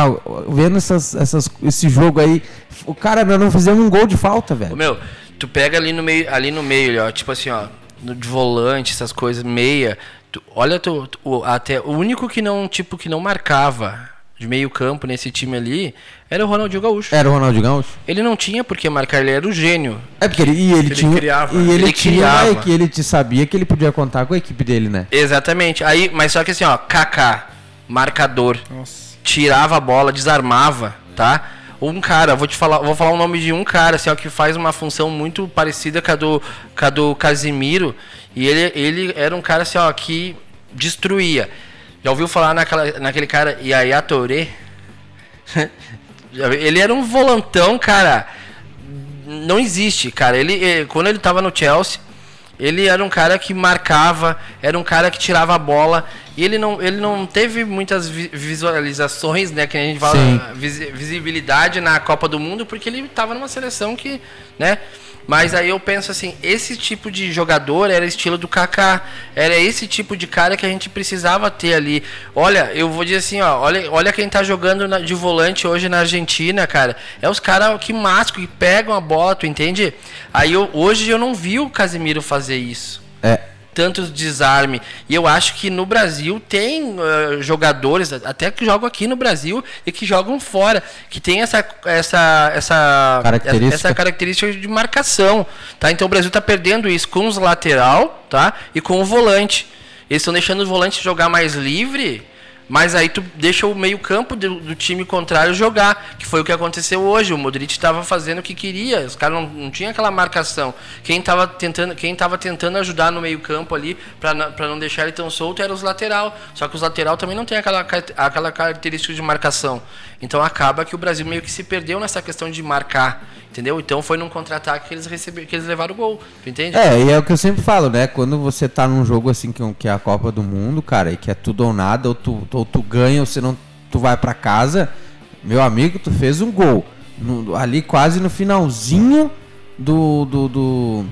vendo essas, essas, esse jogo aí, o cara, nós não fizemos um gol de falta, velho. Meu, tu pega ali no meio, ali no meio, ó, tipo assim, ó, de volante, essas coisas, meia. Tu, olha, tu, tu, até o único que não, tipo, que não marcava de meio campo nesse time ali era o Ronaldinho Gaúcho. Era o Ronaldinho Gaúcho? Ele não tinha porque marcar, ele era o gênio. É porque ele, e ele, ele tinha criava. e ele, ele tinha criava. que ele te sabia que ele podia contar com a equipe dele, né? Exatamente. Aí, mas só que assim, ó, Kaká, marcador, Nossa. tirava a bola, desarmava, tá? Um cara, vou te falar, vou falar o nome de um cara, assim, ó, que faz uma função muito parecida com a do, com a do Casimiro, e ele, ele era um cara assim, ó, que destruía. Já ouviu falar naquela, naquele cara Yaya Touré? ele era um volantão, cara. Não existe, cara. Ele, eh, quando ele tava no Chelsea, ele era um cara que marcava, era um cara que tirava a bola. E ele não, ele não teve muitas visualizações, né? Que a gente fala, visibilidade na Copa do Mundo, porque ele estava numa seleção que, né? Mas aí eu penso assim, esse tipo de jogador era estilo do Kaká, era esse tipo de cara que a gente precisava ter ali. Olha, eu vou dizer assim, ó, olha, olha quem tá jogando na, de volante hoje na Argentina, cara. É os caras que mascam, que pegam a bola, tu entende? Aí eu, hoje eu não vi o Casimiro fazer isso. É, tantos desarme. E eu acho que no Brasil tem uh, jogadores, até que jogam aqui no Brasil e que jogam fora, que tem essa, essa, essa, característica. essa característica de marcação. Tá? Então o Brasil está perdendo isso com os lateral tá? e com o volante. Eles estão deixando o volante jogar mais livre mas aí tu deixa o meio-campo do, do, time contrário jogar, que foi o que aconteceu hoje. O Modric estava fazendo o que queria, os caras não, não tinha aquela marcação. Quem estava tentando, quem tentando ajudar no meio-campo ali para não deixar ele tão solto era os lateral. Só que os lateral também não tem aquela, aquela característica de marcação. Então acaba que o Brasil meio que se perdeu nessa questão de marcar. Entendeu? Então foi num contra-ataque que eles receberam, que eles levaram o gol. Tu entende? É, e é o que eu sempre falo, né? Quando você tá num jogo assim que, que é a Copa do Mundo, cara, e que é tudo ou nada, ou tu, ou tu ganha ou você não tu vai para casa, meu amigo, tu fez um gol. No, ali quase no finalzinho do, do, do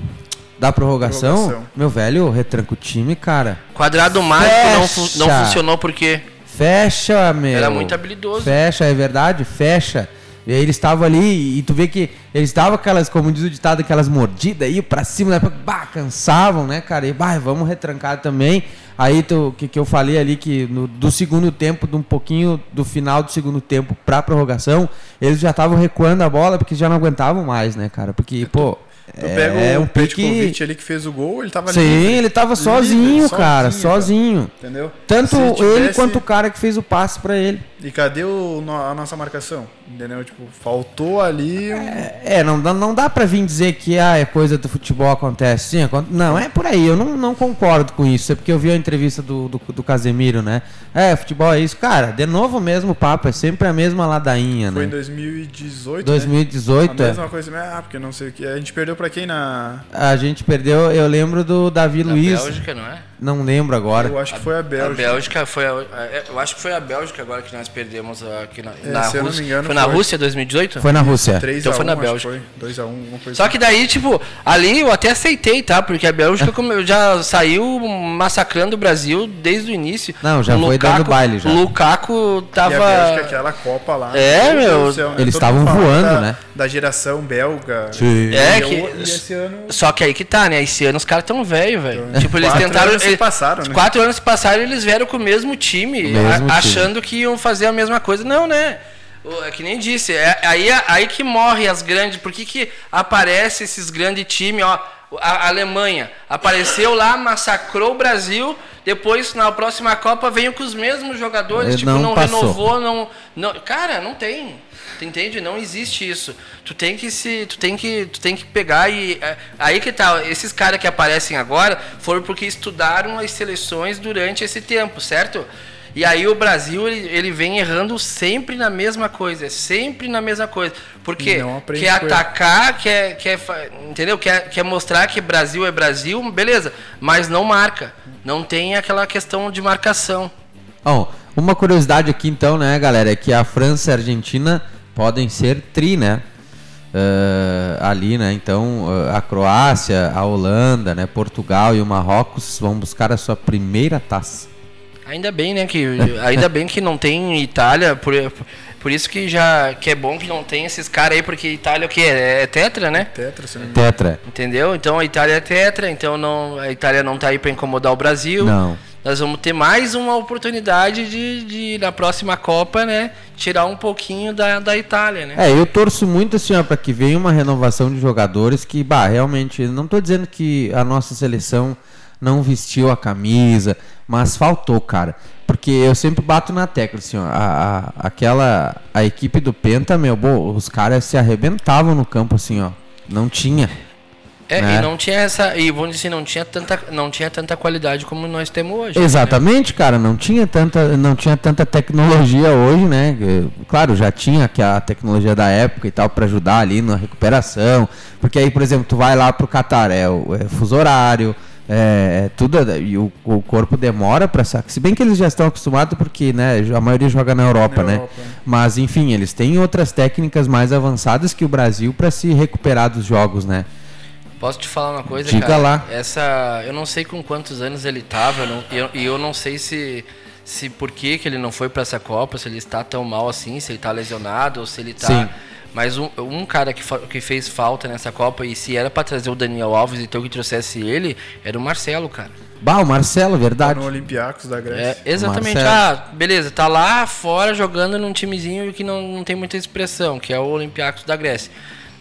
da prorrogação, prorrogação, meu velho, retranca o time, cara. Quadrado mágico não, fu não funcionou porque fecha, meu. Era muito habilidoso. Fecha, é verdade, fecha. E aí eles estavam ali e tu vê que eles estavam aquelas, como diz o ditado, aquelas mordidas aí pra cima, né? Bah, cansavam, né, cara? E bah, vamos retrancar também. Aí o que, que eu falei ali que no, do segundo tempo, de um pouquinho do final do segundo tempo pra prorrogação, eles já estavam recuando a bola porque já não aguentavam mais, né, cara? Porque, pô, Pega é, o um Petkovic ali que fez o gol, ele tava Sim, livre. ele tava sozinho, livre, cara, sozinho, sozinho. Entendeu? Tanto tivesse... ele quanto o cara que fez o passe para ele. E cadê o, a nossa marcação? Entendeu? Tipo, faltou ali. É, é, não, não dá pra vir dizer que ah, é coisa do futebol acontece. Sim, não, é por aí. Eu não, não concordo com isso. É porque eu vi a entrevista do, do, do Casemiro, né? É, futebol é isso. Cara, de novo o mesmo papo, é sempre a mesma ladainha, Foi né? em 2018. 2018, né? A mesma é. coisa, ah, porque não sei o que. A gente perdeu pra quem na. A gente perdeu, eu lembro do Davi Na Luiz. Bélgica, não é? Não lembro agora. Eu acho que foi a Bélgica. A Bélgica foi a, eu acho que foi a Bélgica agora que nós perdemos aqui na, é, na Rússia. Engano, foi, foi na Rússia 2018? Foi na Rússia. 3 então a foi 1, na Bélgica. 2 a 1, uma coisa Só que daí, tipo, ali eu até aceitei, tá? Porque a Bélgica já saiu massacrando o Brasil desde o início. Não, já o foi Lukaku, dando baile já. O Lukaku tava E a Bélgica aquela Copa lá. É, meu. Céu, né? Eles estavam voando, da, né? Da geração belga. Sim. É e que e esse ano Só que aí que tá, né? Esse ano os caras tão velho, velho. Então, Tipo, eles tentaram se passaram, né? Quatro anos se passaram, eles vieram com o mesmo time, O mesmo a- time. achando que iam fazer a mesma coisa. Não, né? É que nem disse, é aí, é aí que morre as grandes. Por que, que aparece esses grandes times, ó? A Alemanha apareceu lá, massacrou o Brasil. Depois, na próxima Copa, veio com os mesmos jogadores. Ele tipo, não, não renovou, não, não. Cara, não tem. Tu entende? Não existe isso. Tu tem que se, tu tem que, tu tem que pegar e é, aí que tá. Esses caras que aparecem agora foram porque estudaram as seleções durante esse tempo, certo? E aí o Brasil ele, ele vem errando sempre na mesma coisa, sempre na mesma coisa. Porque quer atacar, quer, quer, entendeu? Quer, quer mostrar que Brasil é Brasil, beleza, mas não marca. Não tem aquela questão de marcação. Bom, uma curiosidade aqui então, né, galera, é que a França e a Argentina podem ser tri, né? Uh, ali, né? Então, uh, a Croácia, a Holanda, né? Portugal e o Marrocos vão buscar a sua primeira taça. Ainda bem, né? Que, ainda bem que não tem Itália, por, por isso que já que é bom que não tem esses caras aí, porque Itália é o que? É, é tetra, né? Tetra, sim. Tetra. Entendeu? Então a Itália é tetra, então não, a Itália não tá aí para incomodar o Brasil. Não nós vamos ter mais uma oportunidade de, de na próxima Copa, né, tirar um pouquinho da, da Itália, né? É, eu torço muito assim, para que venha uma renovação de jogadores que, bah, realmente, não estou dizendo que a nossa seleção não vestiu a camisa, mas faltou, cara. Porque eu sempre bato na tecla, assim, ó, a, a, aquela, a equipe do Penta, meu, bo, os caras se arrebentavam no campo, assim, ó, não tinha. É, né? e não tinha essa. E vamos dizer assim, não tinha, tanta, não tinha tanta qualidade como nós temos hoje. Né? Exatamente, né? cara. Não tinha, tanta, não tinha tanta tecnologia hoje, né? Claro, já tinha que a tecnologia da época e tal para ajudar ali na recuperação. Porque aí, por exemplo, tu vai lá pro Catar, é o é fuso horário. É, é tudo e o, o, corpo demora para sacar. Se bem que eles já estão acostumados porque, né, a maioria joga na Europa, na né? Europa. Mas enfim, eles têm outras técnicas mais avançadas que o Brasil para se recuperar dos jogos, né? Posso te falar uma coisa, Diga cara? lá. Essa, eu não sei com quantos anos ele estava, e eu, eu, não sei se se por que, que ele não foi para essa Copa, se ele está tão mal assim, se ele está lesionado ou se ele está Sim. Mas um, um cara que, que fez falta nessa Copa, e se era para trazer o Daniel Alves, então que trouxesse ele, era o Marcelo, cara. Bah, o Marcelo, verdade. No Olympiacos da Grécia. É, exatamente. Ah, beleza, tá lá fora jogando num timezinho que não, não tem muita expressão, que é o Olympiacos da Grécia.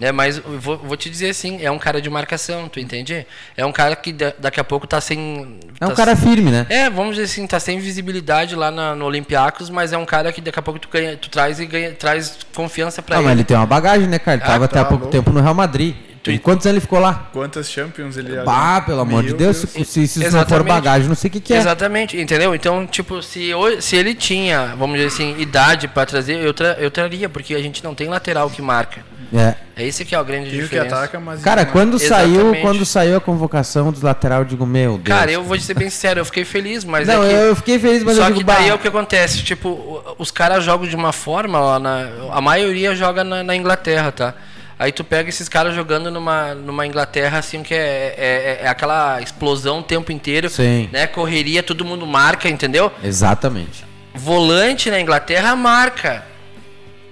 Né? Mas eu vou, vou, te dizer assim, é um cara de marcação, tu entende? É um cara que daqui a pouco tá sem. É um tá cara firme, né? É, vamos dizer assim, tá sem visibilidade lá na, no Olympiacos, mas é um cara que daqui a pouco tu, ganha, tu traz e ganha, traz confiança para ele. mas ele tem uma bagagem, né, cara? Ele ah, tava tá até há pouco louco. tempo no Real Madrid. E quantos anos ele ficou lá? Quantas Champions ele já Bah, pelo amor de Deus, Deus. se, se isso não for bagagem, não sei o que, que, é. Exatamente, entendeu? Então, tipo, se, se ele tinha, vamos dizer assim, idade para trazer, eu, tra, eu traria, porque a gente não tem lateral que marca. É. É esse que é o grande Tem diferença. Que ataca, mas Cara, quando saiu, quando saiu a convocação dos lateral, eu digo, meu Deus. Cara, eu vou ser bem sincero, eu fiquei feliz, mas Não, é que... eu fiquei feliz, mas Só eu digo, que daí bah... é o que acontece, tipo, os caras jogam de uma forma, ó, na... a maioria joga na, na Inglaterra, tá? Aí tu pega esses caras jogando numa, numa Inglaterra, assim, que é, é, é, aquela explosão o tempo inteiro. Sim. Né? Correria, todo mundo marca, entendeu? Exatamente. Volante na Inglaterra marca.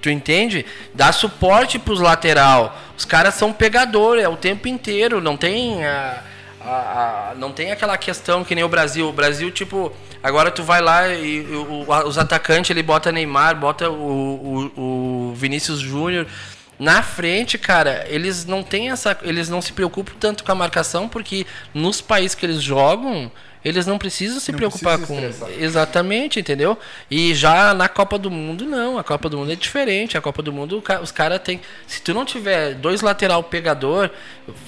Tu entende? Dá suporte pros lateral. Os caras são pegadores, é o tempo inteiro. Não tem a, a, a, não tem aquela questão que nem o Brasil. O Brasil, tipo, agora tu vai lá e, e o, os atacantes, ele bota Neymar, bota o, o, o Vinícius Júnior na frente, cara, eles não têm essa. Eles não se preocupam tanto com a marcação, porque nos países que eles jogam, eles não precisam se não preocupar precisa com. Exatamente, entendeu? E já na Copa do Mundo, não. A Copa do Mundo é diferente. A Copa do Mundo, os caras têm. Se tu não tiver dois lateral pegador,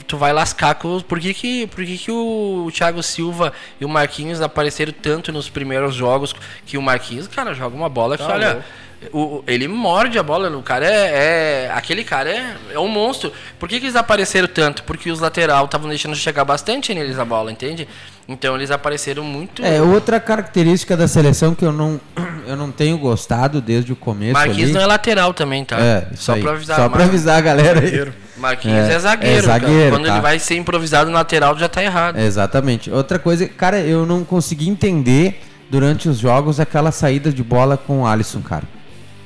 tu vai lascar com. Por que, que, por que, que o Thiago Silva e o Marquinhos apareceram tanto nos primeiros jogos que o Marquinhos, cara, joga uma bola que, tá olha. Louco o, ele morde a bola, o cara é, é aquele cara é, é um monstro. Por que, que eles apareceram tanto? Porque os lateral estavam deixando chegar bastante neles a bola, entende? Então eles apareceram muito. É outra característica da seleção que eu não, eu não tenho gostado desde o começo. Marquinhos ali. não é lateral também, tá? É, só para avisar. Só para avisar a galera aí. Marquinhos é, é zagueiro. É zagueiro Quando tá. ele vai ser improvisado no lateral já tá errado. exatamente. Outra coisa, cara, eu não consegui entender durante os jogos aquela saída de bola com o Alisson, cara.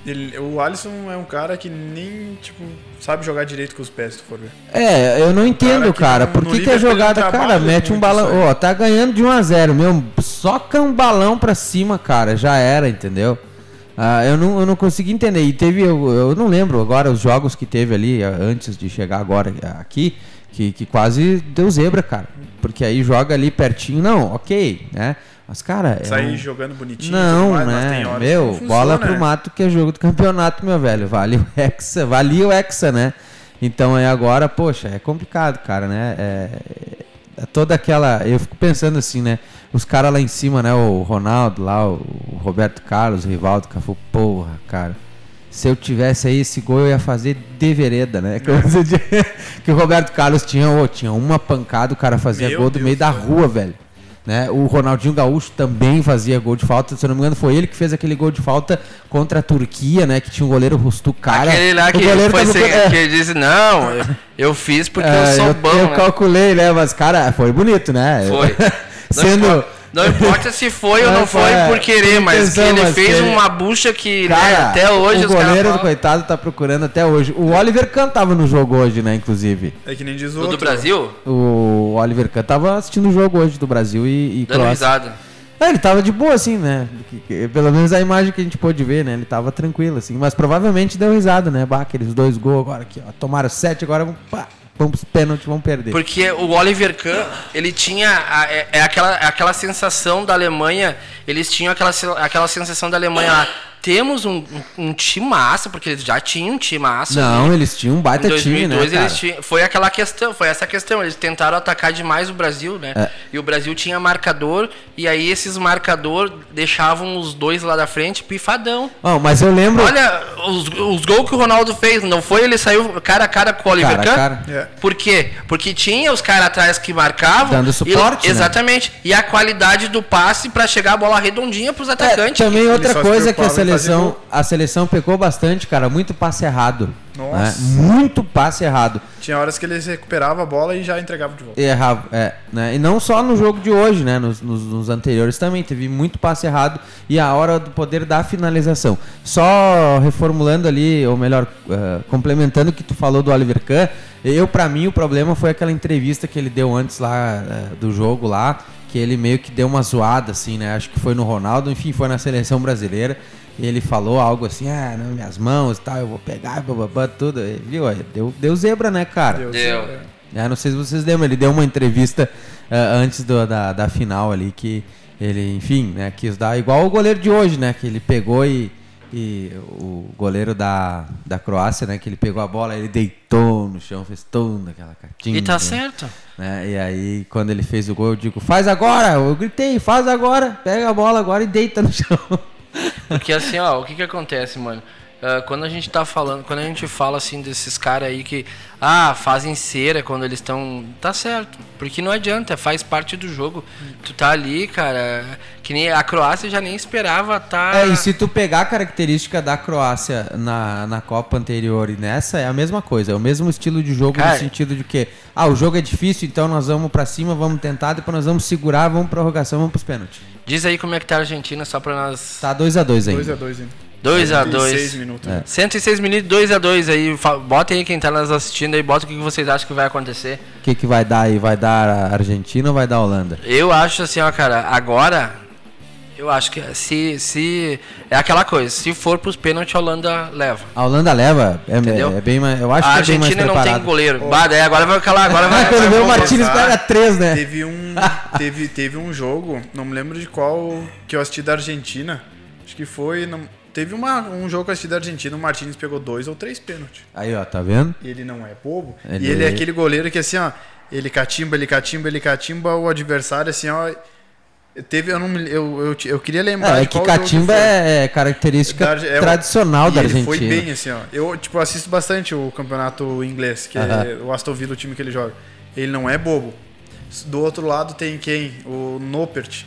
Ele, o Alisson é um cara que nem, tipo, sabe jogar direito com os pés, se tu for ver. É, eu não entendo, cara. Por que, que a jogada, cara, mete um balão. Ó, tá ganhando de 1 a 0 meu. Soca um balão pra cima, cara. Já era, entendeu? Ah, eu, não, eu não consegui entender. E teve, eu, eu não lembro agora os jogos que teve ali ah, antes de chegar agora aqui, que, que quase deu zebra, cara. Porque aí joga ali pertinho, não, ok, né? Mas, cara. É Sair jogando bonitinho, não, mais, né? meu, bola pro mato que é jogo do campeonato, meu velho. Vale o Hexa, valia o Hexa, né? Então é agora, poxa, é complicado, cara, né? É, é toda aquela. Eu fico pensando assim, né? Os caras lá em cima, né? O Ronaldo lá, o Roberto Carlos, o Rivaldo Cafu, porra, cara. Se eu tivesse aí esse gol, eu ia fazer de vereda, né? Que, o Roberto Carlos tinha, oh, tinha uma pancada, o cara fazia Meu gol do Deus meio da rua, velho. Né? O Ronaldinho Gaúcho também fazia gol de falta. Se eu não me engano, foi ele que fez aquele gol de falta contra a Turquia, né? Que tinha um goleiro Rustu cara. Aquele lá que, foi sem, é. que disse, não, eu fiz porque é, eu sou eu, bom. Eu né? calculei, né? Mas, cara, foi bonito, né? Foi. Sendo. Não importa se foi ou não foi é, por querer, mas que ele fez uma bucha que né, cara, né, até hoje o goleiro do coitado tá procurando até hoje. O Oliver Kahn tava no jogo hoje, né, inclusive. É que nem diz o outro. do Brasil? O Oliver Kahn tava assistindo o jogo hoje do Brasil e, e Dando risada. É, ele tava de boa, assim, né? Pelo menos a imagem que a gente pôde ver, né? Ele tava tranquilo, assim. Mas provavelmente deu risada, né? Bah, aqueles dois gols agora aqui, ó. Tomaram sete, agora vamos. Pá, vamos vamos perder. Porque o Oliver Kahn, ele tinha a, é, é, aquela, é aquela sensação da Alemanha, eles tinham aquela, aquela sensação da Alemanha temos um, um, um time massa, porque eles já tinham um time massa. Não, ali. eles tinham um baita em 2002, time, né, eles tinham, foi aquela questão, foi essa questão. Eles tentaram atacar demais o Brasil, né? É. E o Brasil tinha marcador, e aí esses marcador deixavam os dois lá da frente pifadão. Oh, mas eu lembro. Olha, os, os gols que o Ronaldo fez, não foi ele saiu cara a cara com o Oliver cara, cara. É. Por quê? Porque tinha os caras atrás que marcavam. Dando suporte. E, né? Exatamente. E a qualidade do passe para chegar a bola redondinha pros atacantes. É, também outra coisa que a seleção seleção, a seleção pecou bastante, cara. Muito passe errado. Né? Nossa. Né? Muito passe errado. Tinha horas que eles recuperavam a bola e já entregavam de volta. E errava, é. Né? E não só no jogo de hoje, né? Nos, nos, nos, anteriores também. Teve muito passe errado e a hora do poder da finalização. Só reformulando ali, ou melhor, uh, complementando o que tu falou do Oliver Kahn. Eu, para mim, o problema foi aquela entrevista que ele deu antes lá uh, do jogo lá. Que ele meio que deu uma zoada, assim, né? Acho que foi no Ronaldo, enfim, foi na seleção brasileira ele falou algo assim, ah, não, minhas mãos e tal, eu vou pegar, bababá, tudo. Ele, viu? Deu, deu zebra, né, cara? Deu. deu. É, não sei se vocês lembram, ele deu uma entrevista uh, antes do, da, da final ali que ele, enfim, né, quis dar igual o goleiro de hoje, né, que ele pegou e, e o goleiro da, da Croácia, né, que ele pegou a bola, ele deitou no chão, fez toda aquela catinha. E tá certo. Né, e aí, quando ele fez o gol, eu digo, faz agora! Eu gritei, faz agora! Pega a bola agora e deita no chão. Porque assim, ó, o que que acontece, mano? Uh, quando a gente tá falando, quando a gente fala assim desses caras aí que ah, fazem cera quando eles estão, tá certo, porque não adianta, faz parte do jogo. Tu tá ali, cara, que nem a Croácia já nem esperava tá É, e se tu pegar a característica da Croácia na, na Copa anterior e nessa é a mesma coisa, é o mesmo estilo de jogo cara, no sentido de que ah, o jogo é difícil, então nós vamos para cima, vamos tentar, depois nós vamos segurar, vamos prorrogação, vamos pros pênaltis. Diz aí como é que tá a Argentina só para nós Tá 2 a 2 ainda. 2 a 2 ainda. 2 a 2 106 minutos. É. 106 minutos, 2 a 2 aí. Botem aí quem tá nos assistindo aí, bota o que vocês acham que vai acontecer. O que, que vai dar aí? Vai dar a Argentina ou vai dar a Holanda? Eu acho assim, ó, cara, agora. Eu acho que se, se. É aquela coisa, se for pros pênaltis, a Holanda leva. A Holanda leva? É, Entendeu? é bem mais. Eu acho a que Argentina é bem mais não tem goleiro. Oh. Bah, daí agora vai calar, agora vai. Quando vê o Martins pega três, né? Teve um, teve, teve um jogo, não me lembro de qual que eu assisti da Argentina. Acho que foi. Não, Teve uma, um jogo assistido da Argentina, o Martins pegou dois ou três pênaltis. Aí, ó, tá vendo? Ele não é bobo. Ele... E ele é aquele goleiro que assim, ó, ele catimba, ele catimba, ele catimba o adversário, assim, ó. Teve, eu, não, eu, eu, eu queria lembrar. É, é que catimba é, é característica da, é, tradicional da Argentina. Ele foi bem, assim, ó. Eu, tipo, assisto bastante o campeonato inglês, que uh -huh. é o Aston Villa, o time que ele joga. Ele não é bobo. Do outro lado tem quem? O Nopert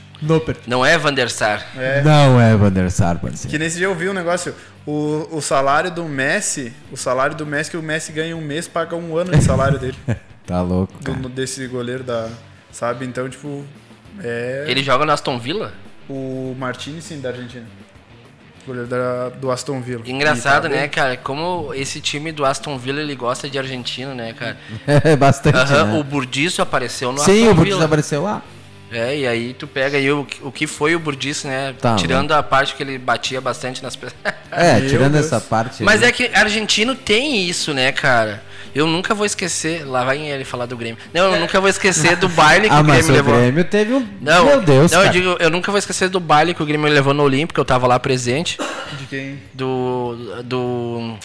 Não é Van der Sar. É. Não é Van der Sar, parceiro. Que nesse dia eu vi um negócio, o, o salário do Messi, o salário do Messi que o Messi ganha um mês, paga um ano de salário dele. tá louco, do, desse goleiro da, sabe? Então, tipo, é... Ele joga no Aston Villa? O Martini, sim, da Argentina. Goleiro da, do Aston Villa. Engraçado, tá né, cara? Como esse time do Aston Villa ele gosta de argentino, né, cara? É, bastante. Uhum, né? O Burdiço apareceu no Sim, Aston Villa. Sim, o Burdiço apareceu lá. É, e aí tu pega aí o, o que foi o Burdice, né? Tá, tirando a parte que ele batia bastante nas pessoas. É, tirando Deus. essa parte. Mas aí. é que argentino tem isso, né, cara? Eu nunca vou esquecer. Lá vai ele falar do Grêmio. Não, eu nunca vou esquecer do baile que Ah, o mas Grêmio o levou. Grêmio teve um. Não, Meu Deus, não, eu cara. digo, eu nunca vou esquecer do baile que o Grêmio levou no Olímpico, eu tava lá presente. De quem? Do. Do.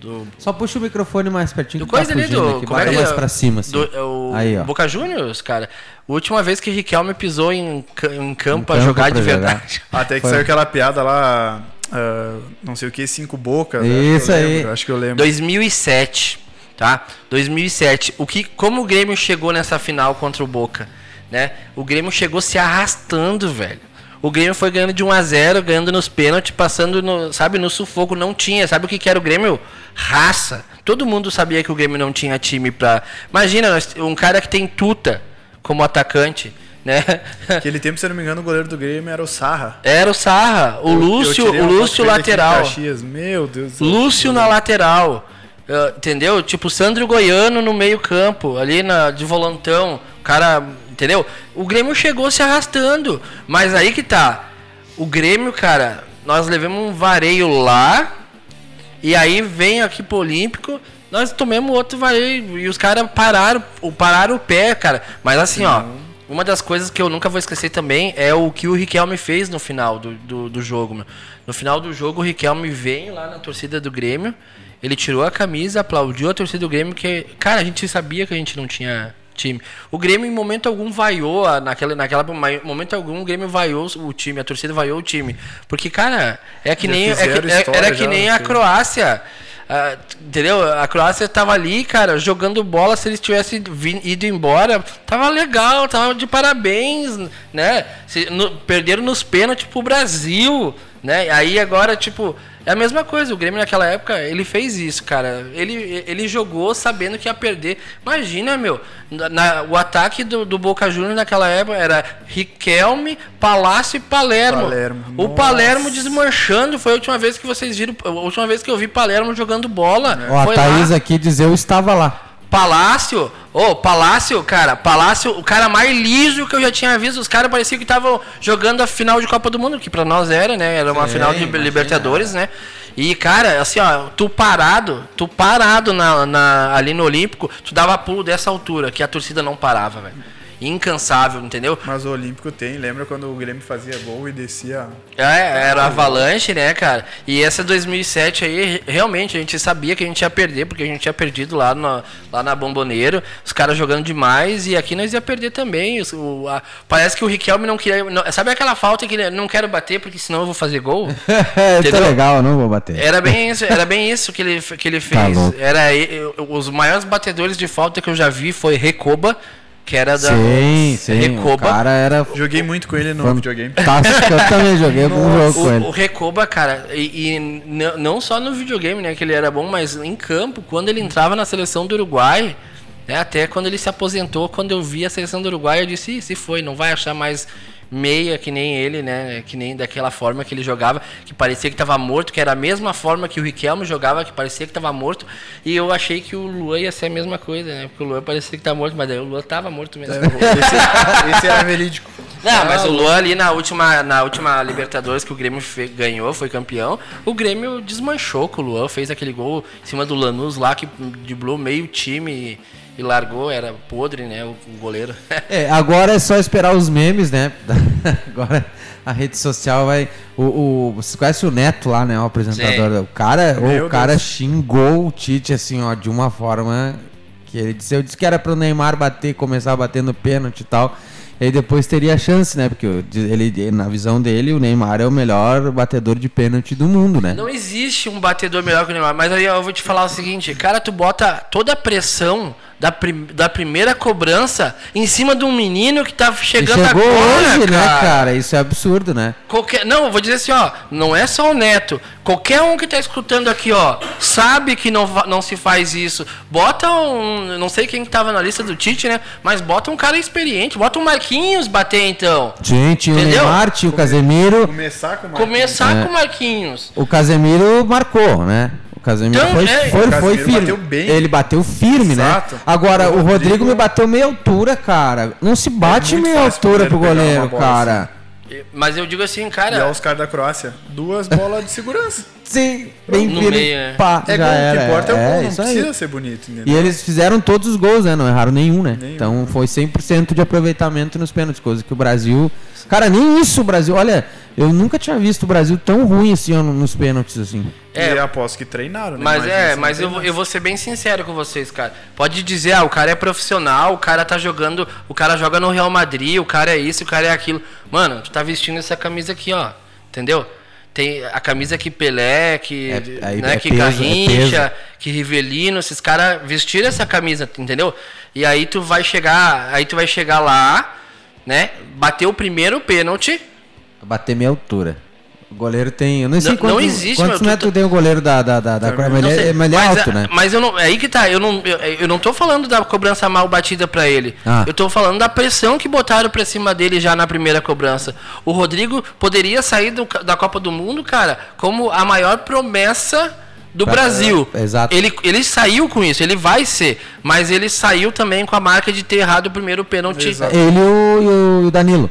Do. Só puxa o microfone mais pertinho Do que tá coisa ali fugindo do. aqui. como é que mais é? pra cima, assim. Do, é o Aí, ó. Boca Juniors, cara. A última vez que Riquelme pisou em, em campo pra campo jogar de jogar. verdade. Até que Foi. saiu aquela piada lá, ah, não sei o que, cinco bocas. né? Isso Eu aí. lembro, acho que eu lembro. 2007, tá? 2007. O que, como o Grêmio chegou nessa final contra o Boca, né? O Grêmio chegou se arrastando, velho. O Grêmio foi ganhando de 1 a 0, ganhando nos pênaltis, passando no, sabe, no sufoco, não tinha. Sabe o que, que era o Grêmio? Raça. Todo mundo sabia que o Grêmio não tinha time pra. Imagina, um cara que tem tuta como atacante, né? Aquele tempo, se eu não me engano, o goleiro do Grêmio era o Sarra. Era o Sarra, o Eu- eu Lúcio, tirei o Lúcio lateral. Meu Deus. Lúcio na lateral. eh, entendeu? Tipo, Sandro Goiano no meio-campo, ali na, de volantão. O cara. Entendeu? O Grêmio chegou se arrastando. Mas aí que tá. O Grêmio, cara, nós levamos um vareio lá. E aí vem aqui pro Olímpico. Nós tomamos outro vareio. E os caras pararam, pararam o pé, cara. Mas assim, ó. Uma das coisas que eu nunca vou esquecer também é o que o Riquelme fez no final do, do, do jogo. Meu. No final do jogo, o Riquelme veio lá na torcida do Grêmio. Ele tirou a camisa, aplaudiu a torcida do Grêmio, que, cara, a gente sabia que a gente não tinha time. O Grêmio, em momento algum, vaiou, naquela, naquela momento algum, o Grêmio vaiou o time, a torcida vaiou o time. Porque, cara, é que Já nem, é que- é- era que já, nem a. Croácia. Ah, entendeu? A Croácia tava ali, cara, jogando bola. Se eles tivessem ido embora, tava legal, tava de parabéns, né? Se- no- perderam nos pênaltis pro Brasil, né? Aí agora, tipo, é a mesma coisa. O Grêmio naquela época, ele fez isso, cara. Ele, ele jogou sabendo que ia perder. Imagina, meu, na- o ataque do, do Boca Juniors naquela época era Riquelme, Palácio e Palermo. Palermo, O nossa. Palermo desmanchando. Foi a última vez que vocês viram. A última vez que eu vi Palermo jogando bola. Ó, a Thaís lá. aqui diz eu estava lá. Palácio, ô, Palácio, cara, Palácio, o cara mais liso que eu já tinha visto. Os caras pareciam que estavam jogando a final de Copa do Mundo, que pra nós era, né? Era uma Sim, final de imagina. Libertadores, né? E, cara, assim, ó, tu parado, tu parado na, na- ali no Olímpico, tu dava pulo dessa altura, que a torcida não parava, velho. Incansável, entendeu? Mas o Olímpico tem, lembra quando o Grêmio fazia gol e descia. É, era Avalanche, né, cara? E essa 2007 aí, re- realmente, a gente sabia que a gente ia perder, porque a gente tinha perdido lá, no, lá na Bomboneiro, os caras jogando demais, e aqui nós ia perder também. O- a- parece que o Riquelme não queria. não- sabe aquela falta que ele não quero bater, porque senão eu vou fazer gol? tá Entendeu? legal, não vou bater. Era bem isso, era bem isso que ele, que ele Tá fez. louco. era os maiores batedores de falta que eu já vi foi Recoba, que era da Sim, sim. O Recoba. cara era Joguei muito com ele no Fan- videogame. fantástico. Eu também joguei um jogo com O, ele. o Recoba, cara, e, e não só no videogame, né, que ele era bom, mas em campo, quando ele entrava na seleção do Uruguai, né, até quando ele se aposentou, quando eu vi a seleção do Uruguai, eu disse, "Ih, se foi, não vai achar mais meia que nem ele, né, que nem daquela forma que ele jogava, que parecia que estava morto, que era a mesma forma que o Riquelme jogava, que parecia que estava morto, e eu achei que o Luan ia ser a mesma coisa, né, porque o Luan parecia que tá morto, mas daí o Luan tava morto mesmo. Esse, esse era verídico. Não, mas o Luan ali na última, na última Libertadores que o Grêmio fe- ganhou, foi campeão, o Grêmio desmanchou com o Luan, fez aquele gol em cima do Lanús lá, que driblou meio time e, e largou, era podre, né, o, o goleiro. É, agora é só esperar os memes, né? agora a rede social vai. O, o, você conhece o Neto lá, né? O apresentador. O cara, Meu o cara Deus. xingou o Tite assim, ó, de uma forma que ele disse, eu disse que era pro Neymar bater, começar batendo pênalti e tal. E aí depois teria chance, né? Porque ele, na visão dele, o Neymar é o melhor batedor de pênalti do mundo, né? Não existe um batedor melhor que o Neymar, mas aí eu vou te falar o seguinte, cara, tu bota toda a pressão da, prim- da primeira cobrança em cima de um menino que tá E chegando chegou agora, hoje, né, cara? Isso é absurdo, né? Qualquer, não, eu vou dizer assim, ó, não é só o Neto. Qualquer um que tá escutando aqui, ó, sabe que não, não se faz isso. Bota um, não sei quem que tava na lista do Tite, né? Mas bota um cara experiente, bota um Marquinhos bater então. Gente, o? Neymar, o Casemiro. Começar com o Marquinhos. Começar É. com o Marquinhos. O Casemiro marcou, né? Casemiro Então, foi, é, foi, o foi firme. bateu bem. Ele bateu firme, Exato. né? Agora, O o Rodrigo... Rodrigo me bateu meia altura, cara. Não se bate muito meia altura pro goleiro cara. Mas eu digo assim, E é cara. os caras da Croácia. Duas bolas de segurança. Sim, bem No firme. meio, é. Pá, É já gol, o era. que importa é o gol, não isso aí. precisa ser bonito, entendeu? E eles fizeram todos os gols, né? Não erraram nenhum, né? Nenhum. Então foi 100% de aproveitamento nos pênaltis, coisa que o Brasil. Cara, nem isso o Brasil. Olha, eu nunca tinha visto o Brasil tão ruim assim ó, nos pênaltis, assim. É. E aposto que treinaram, né? Mas Imagina é, se não mas eu, eu vou ser bem sincero com vocês, cara. Pode dizer, ah, o cara é profissional, o cara tá jogando, o cara joga no Real Madrid, o cara é isso, o cara é aquilo. Mano, tu tá vestindo essa camisa aqui, ó. Entendeu? Tem a camisa que Pelé, que, É, aí né, é que peso, é Garrincha, peso. que Rivelino, esses caras vestiram essa camisa, entendeu? E aí tu vai chegar, aí tu vai chegar lá, né? Bater o primeiro pênalti, Bater meia altura. O goleiro tem. Eu não sei Não- quantos, não existe, quantos metros tem o goleiro da, da, da, da mas ele, é, mas ele é mas, alto, a- né? Mas eu não, é aí que tá, eu não, eu, eu não tô falando da cobrança mal batida pra ele. Ah. Eu tô falando da pressão que botaram pra cima dele já na primeira cobrança. O Rodrigo poderia sair do da Copa do Mundo, cara, como a maior promessa do Pra- Brasil. é, exato. Ele, ele saiu com isso, ele vai ser, mas ele saiu também com a marca de ter errado o primeiro pênalti. Exato. Ele e o, o Danilo.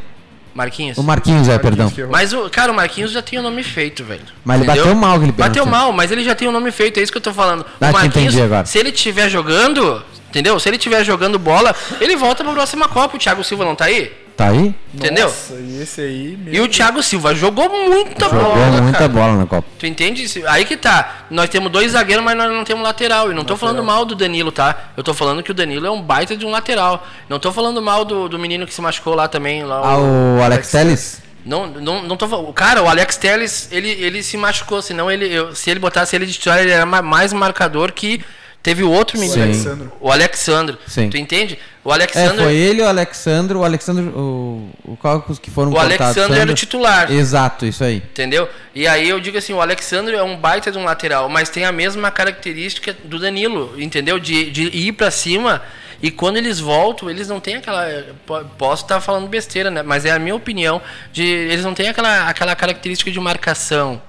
Marquinhos. O Marquinhos, é, perdão. Mas o cara, o Marquinhos já tem o nome feito, velho. Mas ele bateu mal aquele Bateu mal, mas ele já tem o nome feito, é isso que eu tô falando. Ah, o Marquinhos, agora. se ele estiver jogando, entendeu? Se ele estiver jogando bola, ele volta pra próxima Copa. O Thiago Silva não tá aí? Tá aí? Entendeu? Nossa, e esse aí... E o Thiago Silva jogou muita Jogou bola, muita cara. bola na Copa. Tu entende? Se- Aí que tá. Nós temos dois zagueiros, mas nós não temos lateral. E não tô falando mal do Danilo, tá? Eu tô falando que o Danilo é um baita de um lateral. Não tô falando mal do, do menino que se machucou lá também. Lá, Ah, o Alex Telles? Não, não, não tô falando. Cara, o Alex Telles, ele, ele se machucou. Senão, ele, eu- se ele botasse ele de titular, ele era ma- mais marcador que teve o outro menino. Alexandro. O Alexandro. Sim. Tu entende? O É, Alexandro. foi ele, o Alexandro, o Alexandro, o, o qual que foram o cortados? Alexandro era o titular. Exato, isso aí. Entendeu? E aí eu digo assim, o Alexandre é um baita de um lateral, mas tem a mesma característica do Danilo, entendeu? De, de ir pra cima e quando eles voltam, eles não têm aquela. po- Posso estar falando besteira, né? Mas é a minha opinião. De, eles não têm aquela, aquela característica de marcação.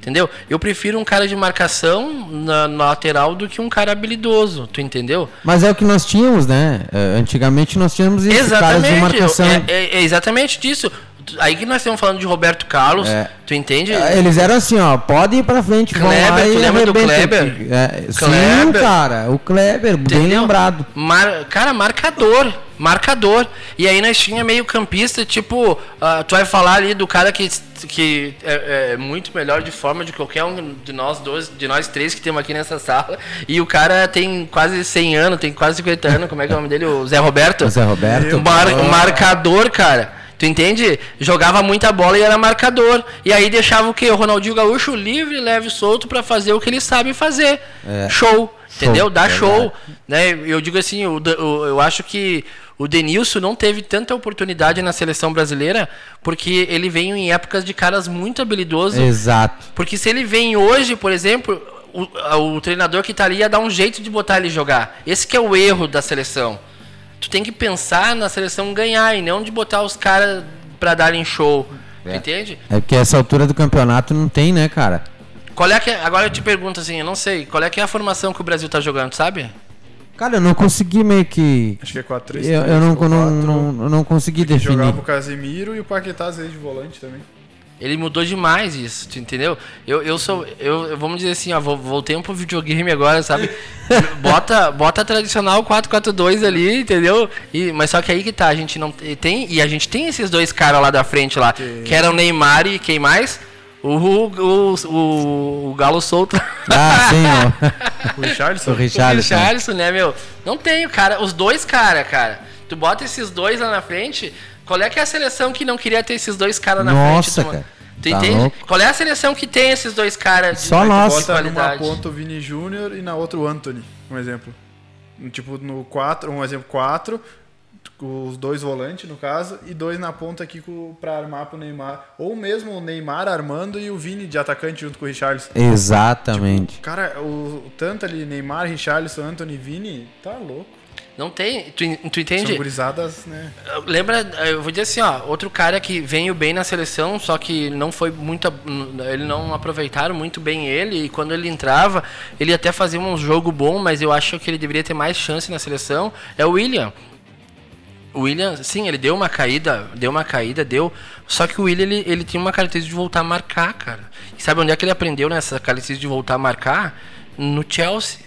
Entendeu? Eu prefiro um cara de marcação na, na lateral do que um cara habilidoso, tu entendeu? Mas é o que nós tínhamos, né? É, Antigamente nós tínhamos esses caras de Exatamente, marcação. é, é- é exatamente disso. Aí que nós estamos falando de Roberto Carlos, É. tu entende? É, Eles eram assim, ó, pode ir pra frente, vão Kleber, lá tu e lembra do. Kleber? É, sim, Kleber. cara, o Kleber, bem Entendeu? lembrado. Mar- cara, marcador. Marcador. E aí nós tinha meio campista, tipo, ah, tu vai falar ali do cara que, que é, é muito melhor de forma de qualquer um de nós dois, de nós três que temos aqui nessa sala. E o cara tem quase 100 anos, tem quase 50 anos, como é que é o nome dele? O Zé Roberto? O Zé Roberto. Mar- marcador, cara. Tu entende? Jogava muita bola e era marcador. E aí deixava o quê? O Ronaldinho Gaúcho livre, leve e solto pra fazer o que ele sabe fazer. É. Show. Entendeu? Dá show. Né? Eu digo assim, o, Da- o- eu acho que o Denilson não teve tanta oportunidade na seleção brasileira porque ele veio em épocas de caras muito habilidosos. Exato. Porque se ele vem hoje, por exemplo, o, o treinador que tá ali ia dar um jeito de botar ele jogar. Esse que é o erro da seleção. Tu tem que pensar na seleção ganhar e não de botar os caras pra darem show. É. Entende? É porque essa altura do campeonato não tem, né, cara? Qual é que é- agora eu te pergunto assim, eu não sei, qual é que é a formação que o Brasil tá jogando, sabe? Cara, eu não consegui meio que. Acho que é 4-3-3. Eu, eu não, não, 4. não, eu não consegui definir. Jogava o Casemiro e o Paquetá às vezes de volante também. Ele mudou demais isso, tu entendeu? Eu, eu sou. Eu, eu- vamos dizer assim, ó, vo- voltei pro videogame agora, sabe? bota, bota a tradicional 4-4-2 ali, entendeu? E, mas só que aí que tá, a gente não tem. E a gente tem esses dois caras lá da frente lá, que eram o Neymar e quem mais? O, o, o, o Galo Solto. Ah, sim, ó. O Richardson. O O Richarlison. Richarlison, né, meu? Não tem o cara, os dois cara, cara. Tu bota esses dois lá na frente, qual é que é a seleção que não queria ter esses dois caras na Nossa, frente? tu- cara. Tu Tá entende? louco. Qual é a seleção que tem esses dois caras? de- Só nós. Bota numa qualidade? ponta o Vini Júnior e na outra o Anthony, um exemplo. Tipo, no 4, um exemplo 4, os dois volantes, no caso, e dois na ponta aqui pra armar pro Neymar. Ou mesmo o Neymar armando e o Vini de atacante junto com o Richarlison. Exatamente. Cara, o, o tanto ali, Neymar, Richarlison, Anthony e Vini, tá louco. Não tem. Tu, tu entende? São gurizadas, né? Lembra, eu vou dizer assim, ó, outro cara que veio bem na seleção, só que não foi muito. Ele não aproveitaram muito bem ele, e quando ele entrava, ele até fazia um jogo bom, mas eu acho que ele deveria ter mais chance na seleção. É o William. O William, sim, ele deu uma caída, deu uma caída, deu. Só que o William, ele, ele tinha uma característica de voltar a marcar, cara. E sabe onde é que ele aprendeu nessa característica de voltar a marcar? No Chelsea.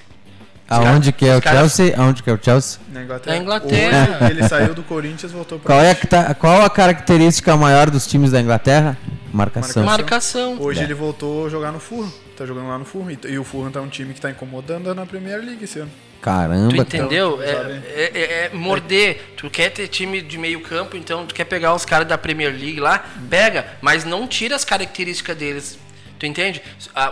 Aonde que é o Chelsea? Aonde que é o Chelsea? Na Inglaterra. Na Inglaterra. Hoje, ele saiu do Corinthians, voltou para qual é que tá, Qual a característica maior dos times da Inglaterra? Marcação. Marcação. Hoje é. ele voltou a jogar no Fulham. Tá jogando lá no Fulham. E o Fulham tá um time que tá incomodando na Premier League esse ano. Caramba. Tu entendeu? é, é, é, é, morder. Tu quer ter time de meio campo, então tu quer pegar os caras da Premier League lá, pega, mas não tira as características deles. Tu entende?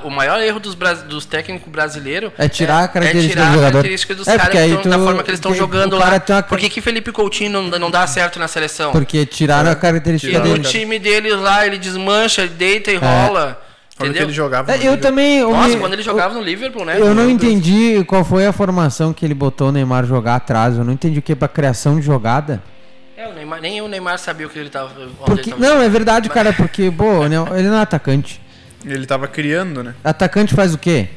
o maior erro dos, dos técnicos brasileiros é tirar a característica, é tirar do, a característica dos é, caras da forma que eles estão jogando lá. Uma... Por que, que Felipe Coutinho não, não dá certo na seleção? Porque tiraram a característica e dele. no time deles lá, ele desmancha, ele deita e é. rola. Entendeu? ele jogava é, eu também. Eu Nossa, me... quando ele jogava eu, no Liverpool, né? Eu não entendi qual foi a formação que ele botou o Neymar jogar atrás. Eu não entendi o que para criação de jogada. É, o Neymar, nem o Neymar sabia o que ele estava. Porque, não, é verdade, cara, porque, pô, ele não é atacante. Ele tava criando, né? Atacante faz o quê?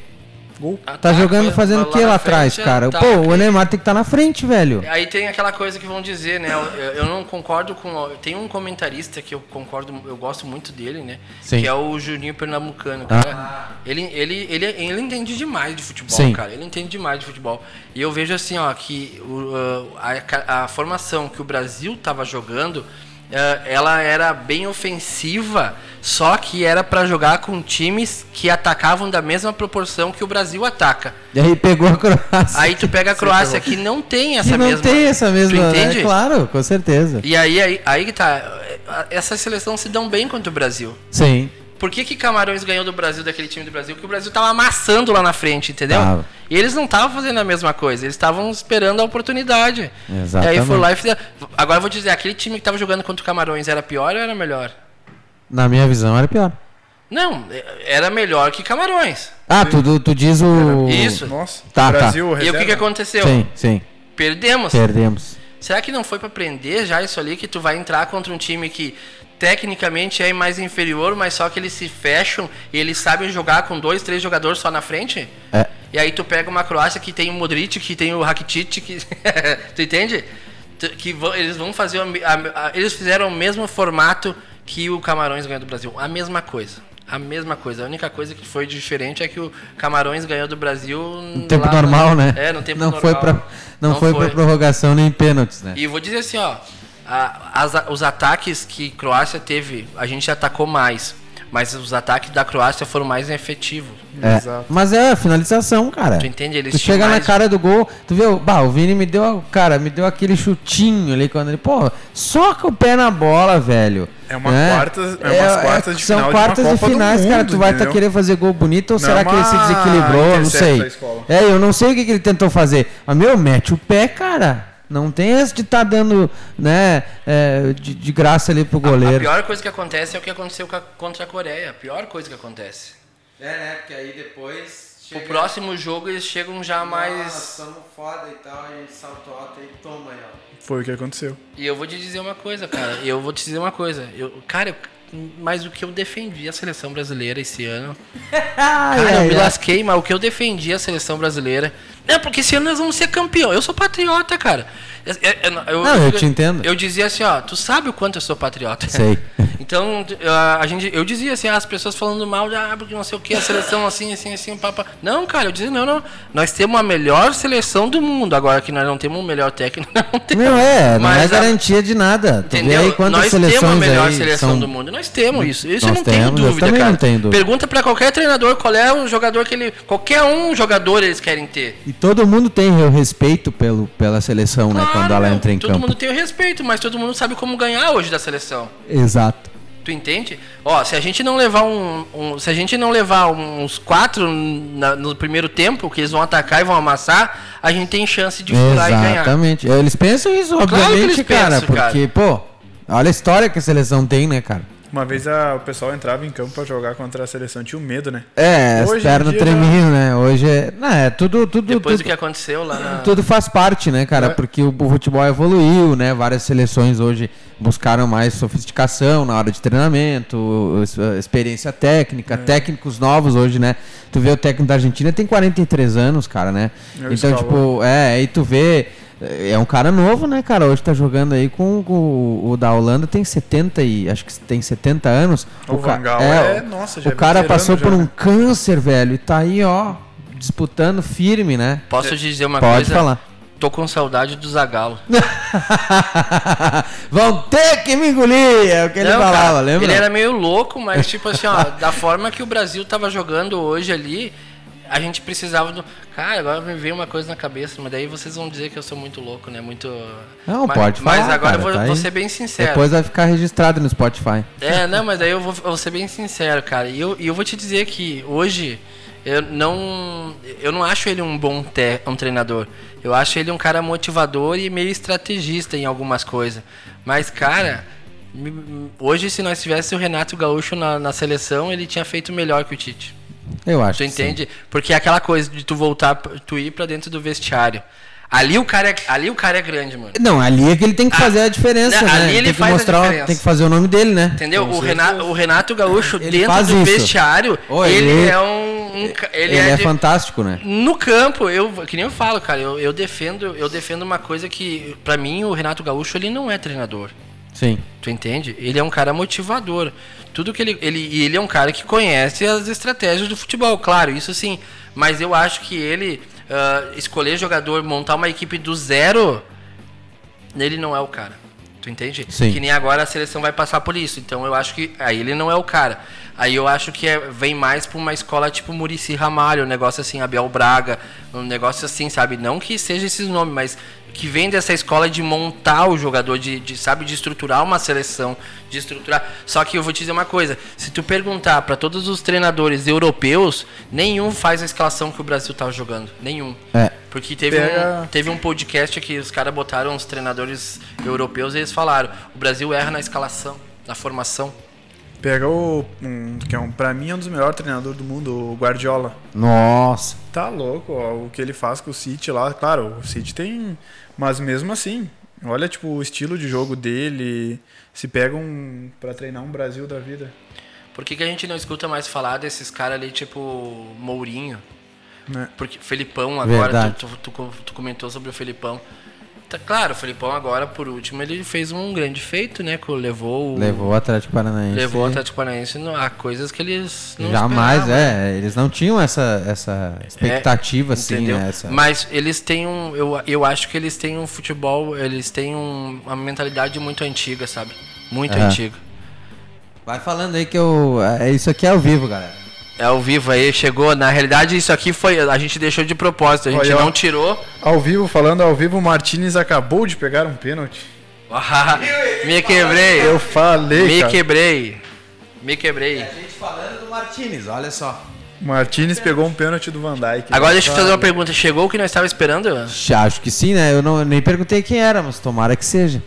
Gol. Tá jogando fazendo o que lá, atrás, cara? Tá, Pô, o Neymar tem que estar tá na frente, velho. Aí tem aquela coisa que vão dizer, né? Eu, eu, não concordo com. Tem um comentarista que eu concordo, eu gosto muito dele, né? Sim. Que é o Juninho Pernambucano, cara. Ah. Ele, ele, ele, ele entende demais de futebol, Sim. cara. Ele entende demais de futebol. E eu vejo assim, ó, que o, a, a formação que o Brasil tava jogando ela era bem ofensiva, só que era para jogar com times que atacavam da mesma proporção que o Brasil ataca. E aí pegou a Croácia. Aí tu pega a Croácia que não tem essa que não mesma. Não tem essa mesma. Tu entende? É, claro, com certeza. E aí, aí, aí que tá. Essa seleção se dão bem contra o Brasil. Sim. Por que, que Camarões ganhou do Brasil, daquele time do Brasil? Porque o Brasil tava amassando lá na frente, entendeu? Ah. E eles não estavam fazendo a mesma coisa, eles estavam esperando a oportunidade. Exatamente. E aí foi lá e fizeram. Agora eu vou dizer, aquele time que tava jogando contra o Camarões era pior ou era melhor? Na minha visão era pior. Não, era melhor que Camarões. Ah, tu, tu diz o. Isso. Nossa, tá, Brasil, tá. E o que, que aconteceu? Sim, sim. Perdemos. Perdemos. Será que não foi para aprender já isso ali que tu vai entrar contra um time que tecnicamente é mais inferior, mas só que eles se fecham e eles sabem jogar com dois, três jogadores só na frente. É. E aí tu pega uma Croácia que tem o Modric, que tem o Rakitic, que tu entende? Que eles vão fazer a, a, a, eles fizeram o mesmo formato que o Camarões ganhou do Brasil, a mesma coisa. A mesma coisa. A única coisa que foi diferente é que o Camarões ganhou do Brasil no tempo normal, né? É, no tempo não normal. Foi pra, não, não foi, foi para prorrogação nem pênaltis, né? E vou dizer assim, ó, as, os ataques que Croácia teve, a gente atacou mais. Mas os ataques da Croácia foram mais efetivos. É, mas é a finalização, cara. Tu entende? Eles tu chega mais... na cara do gol, tu viu? Bah, o Vini me deu, cara, me deu aquele chutinho ali quando ele, pô, soca o pé na bola, velho. É uma né? quarta, é, é umas quartas de são final quartas de, de finais, cara. Tu vai estar tá querer fazer gol bonito ou não, será que ele se desequilibrou? Não sei. É, eu não sei o que, que ele tentou fazer. Mas, meu, mete o pé, cara. Não tem esse de estar tá dando né, é, de, de, graça ali pro goleiro. A, a, pior coisa que acontece é o que aconteceu a, contra a Coreia. A pior coisa que acontece. É, né? Porque aí depois. Chega... O próximo jogo eles chegam já Nossa, mais. Somos foda e tal, a gente saltou alto e toma aí, ó. Foi o que aconteceu. E eu vou te dizer uma coisa, cara. Eu vou te dizer uma coisa. Eu, cara, mas o que eu defendi a seleção brasileira esse ano. cara, eu me lasquei, mas o que eu defendi a seleção brasileira. Não, porque esse ano nós vamos ser campeão. Eu sou patriota, cara. Eu, eu, eu, não, eu, te entendo. Eu dizia assim, ó, tu sabe o quanto eu sou patriota. Sei. então, a, gente, eu dizia assim, as pessoas falando mal, ah, porque não sei o que, a seleção assim, assim, assim, papa. Não, cara, eu dizia, não, não. Nós temos a melhor seleção do mundo. Agora que nós não temos o melhor técnico, não temos. Não é, não é garantia de nada. Entendeu? nós temos a melhor seleção são... do mundo. Nós temos isso. Isso eu não temos, tenho dúvida, cara. Não tenho dúvida. Pergunta para qualquer treinador qual é o jogador que ele. Qualquer um jogador eles querem ter. E todo mundo tem o respeito pelo, pela seleção, né, claro, né? Quando ela entra em todo campo. Todo mundo tem o respeito, mas todo mundo sabe como ganhar hoje da seleção. Exato. Tu entende? Ó, se a gente não levar um, um se a gente não levar uns quatro na, no primeiro tempo, que eles vão atacar e vão amassar, a gente tem chance de furar e ganhar. Exatamente. Eles pensam isso, obviamente, claro cara, pensam, porque, cara. pô, olha a história que a seleção tem, né, cara? Uma vez a, o pessoal entrava em campo pra jogar contra a seleção, tinha um medo, né? É, as pernas tremiam, né? Hoje é. Não, é tudo. tudo Depois tudo, do que aconteceu lá na... Tudo faz parte, né, cara? É. Porque o, o futebol evoluiu, né? Várias seleções hoje buscaram mais sofisticação na hora de treinamento, experiência técnica, é. técnicos novos hoje, né? Tu vê o técnico da Argentina tem 43 anos, cara, né? Eu então, tipo, é, aí tu vê é um cara novo, né, cara? Hoje tá jogando aí com, com o, da Holanda, tem 70 e acho que tem 70 anos. O, o Vangal é, é, nossa, já O é cara passou já, por um câncer, velho, e tá aí, ó, disputando firme, né? Posso dizer uma Pode coisa? Pode falar. Tô com saudade do Zagalo. Vão ter que me engolir, é o que ele falava, cara, lembra? Ele era meio louco, mas tipo assim, ó, da forma que o Brasil tava jogando hoje ali, a gente precisava do. Cara, agora me veio uma coisa na cabeça, mas daí vocês vão dizer que eu sou muito louco, né? Muito. Não, mas, pode falar. Mas agora cara, eu vou, tá vou, ser bem sincero. Depois vai ficar registrado no Spotify. É, não, mas daí eu vou, eu vou ser bem sincero, cara. E eu, eu vou te dizer que hoje eu não. Eu não acho ele um bom te, um treinador. Eu acho ele um cara motivador e meio estrategista em algumas coisas. Mas, cara. Hoje, se nós tivéssemos o Renato Gaúcho na, na seleção, ele tinha feito melhor que o Tite. Eu acho. Tu entende? Sim. Porque é aquela coisa de tu voltar, tu ir para dentro do vestiário. Ali o, cara é, ali o cara é grande, mano. Não, ali é que ele tem que fazer a, a diferença, né? Ali ele tem que faz mostrar, a diferença. tem que fazer o nome dele, né? Entendeu? o Renato, o Renato Gaúcho ele dentro do isso. vestiário, oh, ele, ele, é um, um ele, ele, é, é de, fantástico, né? No campo, eu que nem eu falo, cara, eu, eu defendo, eu defendo uma coisa que para mim o Renato Gaúcho ele não é treinador. Sim. Tu entende? Ele é um cara motivador. Tudo que ele. Ele, ele é um cara que conhece as estratégias do futebol, claro, isso sim. Mas eu acho que ele uh, escolher jogador, montar uma equipe do zero, ele não é o cara. Tu entende? Sim. Que nem agora a seleção vai passar por isso. Então eu acho que aí ele não é o cara. Aí eu acho que é, vem mais para uma escola tipo Murici Ramalho, um negócio assim, Abel Braga, um negócio assim, sabe? Não que seja esses nomes, mas que vem dessa escola de montar o jogador, de, de, sabe, de estruturar uma seleção, de estruturar. Só que eu vou te dizer uma coisa: se tu perguntar para todos os treinadores europeus, nenhum faz a escalação que o Brasil tava jogando, nenhum. É. Porque teve, um, teve um podcast que os caras botaram os treinadores europeus e eles falaram: o Brasil erra na escalação, na formação. Pega o. Um, que é um, pra mim é um dos melhores treinadores do mundo, o Guardiola. Nossa. Tá louco, ó, o que ele faz com o City lá. Claro, o City tem mas mesmo assim, olha tipo o estilo de jogo dele, se pega um para treinar um Brasil da vida. Por que, que a gente não escuta mais falar desses caras ali tipo Mourinho? Né? Porque Felipão agora, tu, tu, tu, tu comentou sobre o Felipão. Tá, claro, o Felipão agora, por último, ele fez um grande feito, né? Que levou o, Levou o Atlético Paranaense. Levou o Atlético Paranaense a coisas que eles não Jamais, é. Eles não tinham essa, essa expectativa, é, assim, né, essa... Mas eles têm um... Eu, eu acho que eles têm um futebol... Eles têm um, uma mentalidade muito antiga, sabe? Muito uhum. antiga. Vai falando aí que eu... É, isso aqui é ao vivo, galera. É ao vivo aí, chegou. Na realidade, isso aqui foi. A gente deixou de propósito, a gente Olha, não tirou. Ao vivo, falando ao vivo, o Martinez acabou de pegar um pênalti. me quebrei. Eu falei. Me cara. quebrei. Me quebrei. E a gente falando do Martinez, olha só. Martinez pegou um pênalti do Van Dijk. Agora deixa eu fazer uma pergunta. Chegou o que nós estávamos esperando? Acho que sim, né? Eu não, nem perguntei quem era, mas tomara que seja.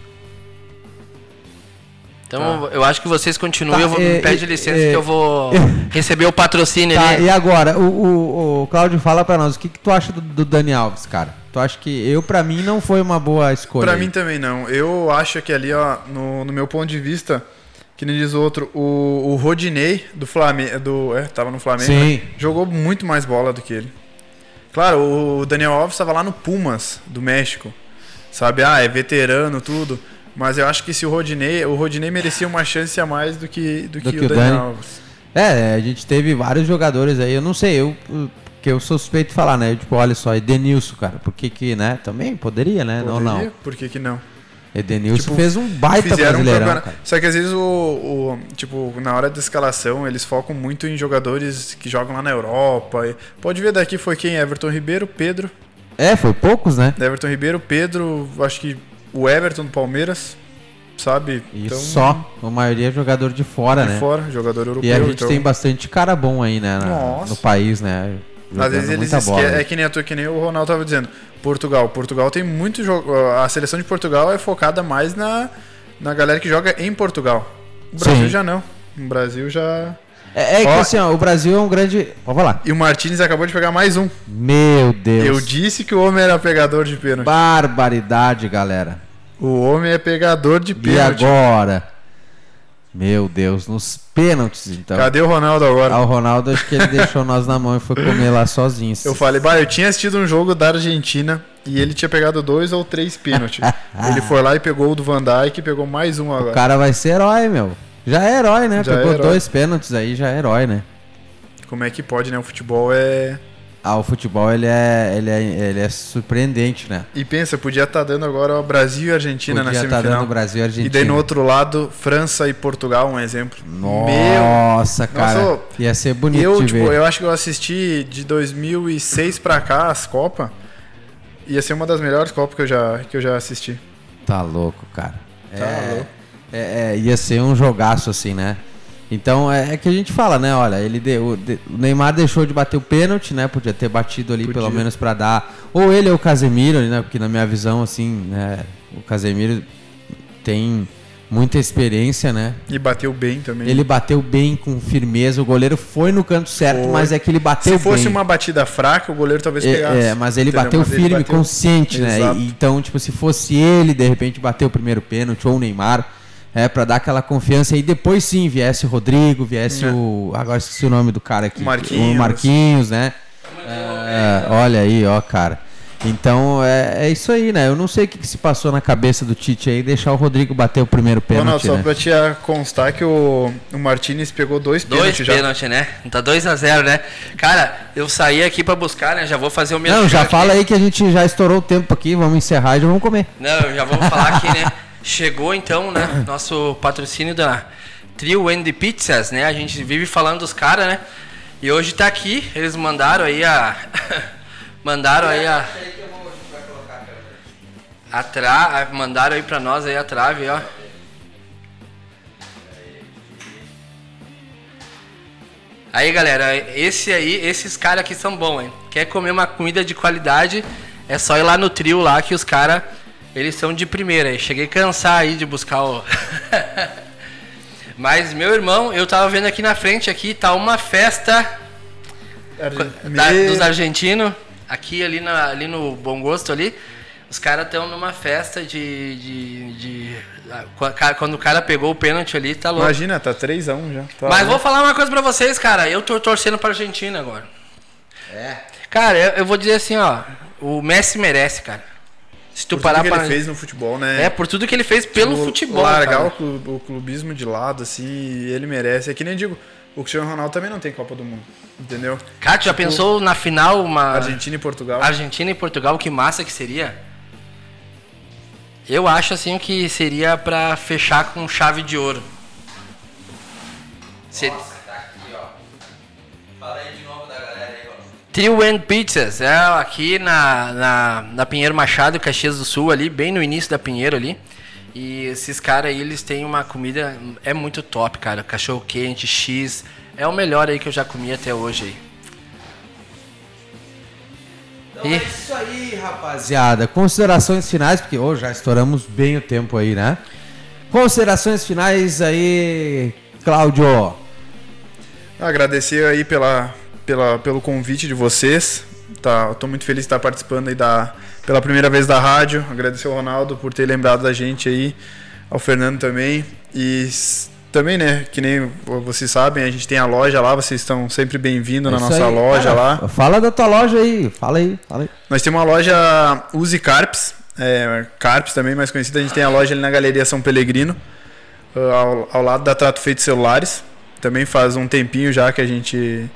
Então tá. eu acho que vocês continuem, tá, eu vou, é, me pede licença é, que eu vou receber o patrocínio tá, ali. E agora, o, o, o Cláudio fala para nós, o que, que tu acha do, do, Dani Alves, cara? Tu acha que eu, para mim, não foi uma boa escolha? Para mim também não. Eu acho que ali, ó, no, no meu ponto de vista, que nem diz o outro, o, o Rodinei do Flamengo, do, é, tava no Flamengo, né? jogou muito mais bola do que ele. Claro, o Daniel Alves estava lá no Pumas, do México. Sabe, ah, é veterano, tudo. Mas eu acho que se o Rodinei, o Rodinei merecia uma chance a mais do que, do, do que, que, o Daniel Alves. É, a gente teve vários jogadores aí, eu não sei, eu que eu sou suspeito de falar, né? Tipo, olha só, Edenilson, cara, por que que, né? Também poderia, né? Poderia, não, não. Por que que não? Edenilson tipo, fez um baita brasileirão, um Só que às vezes o, o, tipo, na hora da escalação, eles focam muito em jogadores que jogam lá na Europa. Pode ver daqui foi quem? Everton Ribeiro, Pedro. É, foi poucos, né? Everton Ribeiro, Pedro, acho que o Everton do Palmeiras, sabe? E então, só, a maioria é jogador de fora, de né? De fora, jogador europeu. E a gente então... tem bastante cara bom aí, né? Na, no país, né? Às vezes eles esquecem, é que nem a tua, que nem o Ronaldo estava dizendo. Portugal, Portugal tem muito jogo. A seleção de Portugal é focada mais na, na galera que joga em Portugal. O Brasil Sim. já não. No Brasil já. É, é que assim, ó, o Brasil é um grande. Pode falar. E o Martinez acabou de pegar mais um. Meu Deus. Eu disse que o homem era pegador de pênalti. Barbaridade, galera. O homem é pegador de pênalti. E agora? Meu Deus, nos pênaltis, então. Cadê o Ronaldo agora? Ah, o Ronaldo, acho que ele deixou nós na mão e foi comer lá sozinho. Eu falei, bah, eu tinha assistido um jogo da Argentina e ele tinha pegado dois ou três pênaltis. ele foi lá e pegou o do Van Dijk e pegou mais um agora. O cara vai ser herói, meu. Já é herói, né? Já Pegou é herói. dois pênaltis aí, já é herói, né? Como é que pode, né? O futebol é. Ah, o futebol ele é, ele é, ele é surpreendente, né? E pensa, podia estar tá dando agora o Brasil e Argentina podia na semifinal. Podia estar dando Brasil e Argentina. E daí no outro lado, França e Portugal, um exemplo. Nossa, Meu... cara. Nossa, ia ser bonito eu, de tipo, ver. Eu acho que eu assisti de 2006 pra cá as Copas. Ia ser uma das melhores Copas que eu já, que eu já assisti. Tá louco, cara. Tá é, louco. É, é, ia ser um jogaço assim, né? Então é, é, que a gente fala, né? Olha, ele deu, o Neymar deixou de bater o pênalti, né? Podia ter batido ali Podia. pelo menos para dar. Ou ele ou o Casemiro, né? Porque na minha visão, assim, né? O Casemiro tem muita experiência, né? E bateu bem também. Ele bateu bem com firmeza. O goleiro foi no canto certo, foi. mas é que ele bateu bem. Se fosse bem. uma batida fraca, o goleiro talvez é, pegasse. É, mas ele entendeu? bateu mas firme, ele bateu... consciente? Exato. né? então, tipo, se fosse ele, de repente, bater o primeiro pênalti ou o Neymar é, para dar aquela confiança e depois sim viesse o Rodrigo, viesse é. o. Agora esqueci o nome do cara aqui. Marquinhos. O Marquinhos, né? É, olha aí, ó, cara. Então é, é isso aí, né? Eu não sei o que, que, se passou na cabeça do Tite aí, deixar o Rodrigo bater o primeiro pênalti. Não, só né? pra te constar que o, o Martinez pegou dois pênaltis já. Dois pênaltis, né? Tá 2 a 0 né? Cara, eu saí aqui pra buscar, né? Já vou fazer o meu. Não, já aqui. fala aí que a gente já estourou o tempo aqui, vamos encerrar e já vamos comer. Não, já vamos falar aqui, né? Chegou então, né? Nosso patrocínio da Trio and Pizzas, né? A gente vive falando dos caras, né? E hoje tá aqui, eles mandaram aí a. mandaram aí a. A tra... Mandaram aí pra nós aí a trave, ó. Aí galera, esse aí, esses caras aqui são bons, hein? Quer comer uma comida de qualidade, é só ir lá no trio lá que os caras eles são de primeira. aí cheguei a cansar aí de buscar o. Mas meu irmão, eu tava vendo aqui na frente aqui, tá uma festa da, dos argentinos. Aqui ali, na, ali no Bom Gosto ali. Os caras estão numa festa de, de, de, Quando o cara pegou o pênalti ali, tá louco. Imagina, tá 3x1 já. Tá Mas vou falar uma coisa pra vocês, cara. Eu tô torcendo pra Argentina agora. É. Cara, eu, eu vou dizer assim, ó. O Messi merece, cara. Se tu por parar tudo que pra... ele fez no futebol, né? É, por tudo que ele fez pelo tipo, futebol. Largar o, clubismo de lado, assim, ele merece. É que nem digo, o Cristiano Ronaldo também não tem Copa do Mundo, entendeu? Cara, tu já tipo, pensou na final uma. Argentina e Portugal? Argentina e Portugal, que massa que seria? Eu acho assim que seria para fechar com chave de ouro. Nossa. Trio and Pizzas, é aqui na, na, na Pinheiro Machado, Caxias do Sul, ali, bem no início da Pinheiro ali. E esses caras aí, eles têm uma comida, é muito top, cara. Cachorro quente, X, é o melhor aí que eu já comi até hoje aí. Então e... é isso aí, rapaziada. Considerações finais, porque hoje já estouramos bem o tempo aí, né? Considerações finais aí, Cláudio. Agradecer aí pela, pela, pelo convite de vocês. Tá, estou muito feliz de estar participando aí da, pela primeira vez da rádio. Agradecer ao Ronaldo por ter lembrado da gente aí, ao Fernando também. E também, né, que nem vocês sabem, a gente tem a loja lá, vocês estão sempre bem-vindos é na nossa aí, loja cara, lá. Fala da tua loja aí, fala aí, fala aí. Nós temos uma loja Use Carps, é, Carps também mais conhecida, a gente tem a loja ali na Galeria São Pelegrino, ao, ao lado da Trato Feito Celulares. Também faz um tempinho já que a gente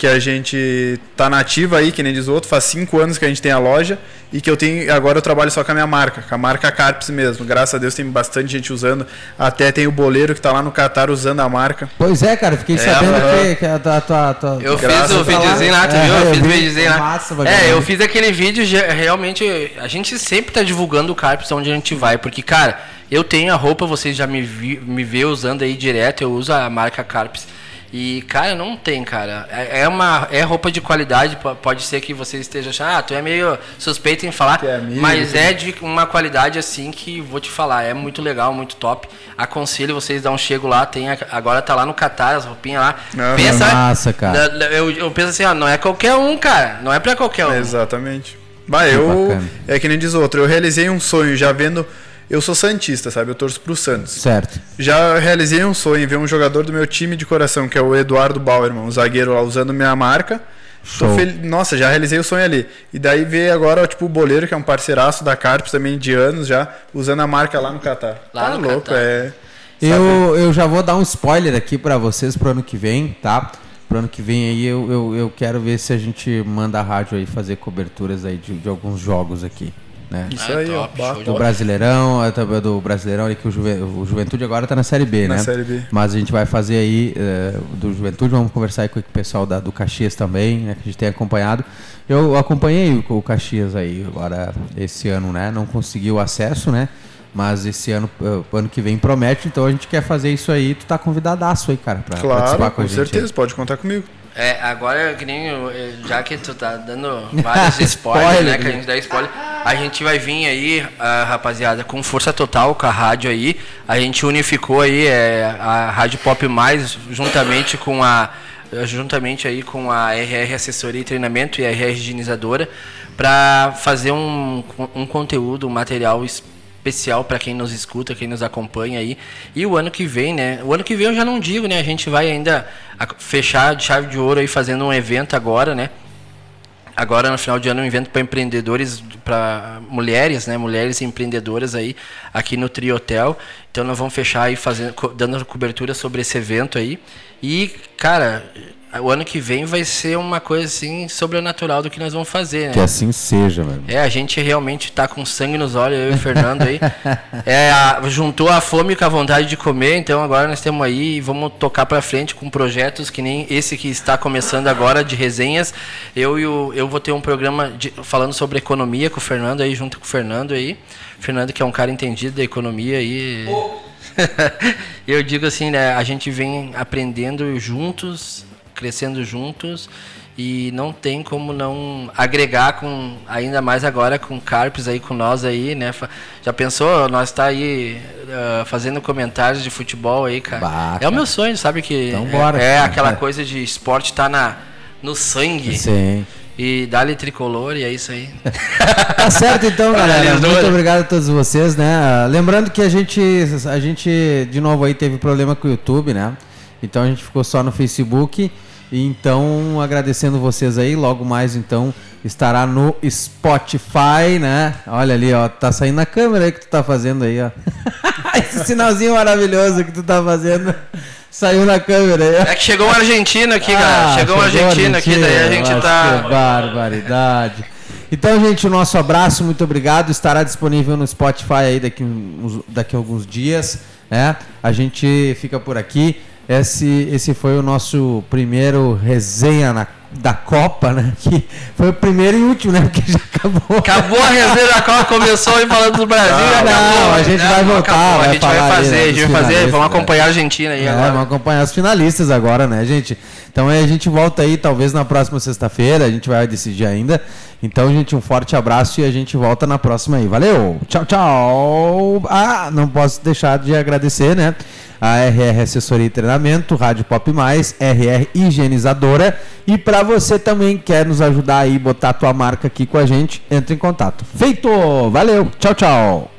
que a gente tá nativa aí, que nem diz o outro, faz cinco anos que a gente tem a loja e que eu tenho agora eu trabalho só com a minha marca, com a marca Carps mesmo. Graças a Deus tem bastante gente usando. Até tem o boleiro que tá lá no Catar usando a marca. Pois é, cara, fiquei é, sabendo que, que a tua, tua, tua Eu fiz o videozinho lá, tu é, viu? Eu, fiz o videozinho lá. Massa, é, eu fiz aquele vídeo, realmente a gente sempre tá divulgando o Carps onde a gente vai, porque cara, eu tenho a roupa, vocês já me vi, me vê usando aí direto, eu uso a marca Carps. E, cara, não tem, cara. É, é uma é roupa de qualidade, pode ser que você esteja achando, ah, tu é meio suspeito em falar, é amigo, mas é de uma qualidade assim que vou te falar, é muito legal, muito top. Aconselho vocês dar um chego lá, tem agora tá lá no Catar, as roupinhas lá. Uhum. Pensa, Massa, cara. Eu, eu penso assim, ó, não é qualquer um, cara, não é para qualquer um. exatamente. Vai, eu é que nem diz outro, eu realizei um sonho já vendo eu sou santista, sabe? Eu torço pro Santos. Certo. Já realizei um sonho ver um jogador do meu time de coração, que é o Eduardo Bauerman, um zagueiro lá usando minha marca. Fel... Nossa, já realizei o sonho ali. E daí ver agora, tipo, o Boleiro, que é um parceiraço da Carpes também de anos já, usando a marca lá no Catar. Lá tá no louco, Catar. é. Eu, eu já vou dar um spoiler aqui para vocês pro ano que vem, tá? Pro ano que vem aí eu, eu, eu quero ver se a gente manda a rádio aí fazer coberturas aí de, de alguns jogos aqui. Né? Isso ah, aí, top, ó. Do Brasileirão, do Brasileirão ali que o, Juve, o Juventude agora tá na Série B, na né? Série B. Mas a gente vai fazer aí uh, do Juventude, vamos conversar aí com o pessoal da, do Caxias também, né? Que a gente tem acompanhado. Eu acompanhei o, o Caxias aí agora esse ano, né? Não consegui o acesso, né? Mas esse ano, uh, ano que vem promete, então a gente quer fazer isso aí. Tu tá convidadaço aí, cara, pra claro, participar com, com a gente. Com certeza, aí. pode contar comigo. É, agora que nem já que tu tá dando vários spoilers, né? Que a gente dá spoiler, a gente vai vir aí, uh, rapaziada, com força total com a rádio aí. A gente unificou aí é, a Rádio Pop Mais juntamente com a juntamente aí com a RR Assessoria e Treinamento e a RR Higienizadora para fazer um, um conteúdo, um material específico especial para quem nos escuta, quem nos acompanha aí. E o ano que vem, né? O ano que vem eu já não digo, né? A gente vai ainda fechar de chave de ouro aí fazendo um evento agora, né? Agora no final de ano um evento para empreendedores, para mulheres, né? Mulheres empreendedoras aí aqui no Tri Hotel. Então nós vamos fechar aí fazendo dando cobertura sobre esse evento aí. E, cara, o ano que vem vai ser uma coisa assim sobrenatural do que nós vamos fazer, né? Que assim seja, mano. É, a gente realmente tá com sangue nos olhos, eu e o Fernando aí. é, a, juntou a fome com a vontade de comer, então agora nós temos aí e vamos tocar para frente com projetos que nem esse que está começando agora de resenhas. Eu e o, eu vou ter um programa de, falando sobre economia com o Fernando aí, junto com o Fernando aí. Fernando que é um cara entendido da economia aí. Oh. eu digo assim, né, a gente vem aprendendo juntos crescendo juntos e não tem como não agregar com ainda mais agora com Carpes aí com nós aí, né? Já pensou nós tá aí uh, fazendo comentários de futebol aí, cara? Bah, é o meu sonho, sabe que então, bora, é, é aquela coisa de esporte tá na no sangue. Sim. E dá-lhe tricolor e é isso aí. tá certo então, galera. Muito obrigado a todos vocês, né? Lembrando que a gente a gente de novo aí teve problema com o YouTube, né? Então a gente ficou só no Facebook. Então, agradecendo vocês aí, logo mais então estará no Spotify, né? Olha ali, ó, tá saindo na câmera aí que tu tá fazendo aí, ó. Esse sinalzinho maravilhoso que tu tá fazendo. Saiu na câmera. É que chegou um argentino aqui, ah, cara. Chegou, um argentino aqui, daí a gente tá. Que barbaridade. Então, gente, o nosso abraço, muito obrigado. Estará disponível no Spotify aí daqui, uns, daqui a alguns dias. Né? A gente fica por aqui. Esse, esse foi o nosso primeiro resenha na, da Copa, né? Que foi o primeiro e último, né? Porque já acabou. Acabou a resenha da Copa, começou aí falando do Brasil. Não, não a gente não, vai voltar. Vai a gente vai fazer, aí, a gente vai fazer, vamos acompanhar a Argentina aí é, agora. Vamos acompanhar os finalistas agora, né, gente? Então aí a gente volta aí, talvez na próxima sexta-feira, a gente vai decidir ainda. Então, gente, um forte abraço e a gente volta na próxima aí. Valeu! Tchau, tchau! Ah, não posso deixar de agradecer, né? A RR Assessoria e Treinamento, Rádio Pop Mais, RR Higienizadora. E para você também quer nos ajudar aí, botar a tua marca aqui com a gente, entre em contato. Feito! Valeu! Tchau, tchau!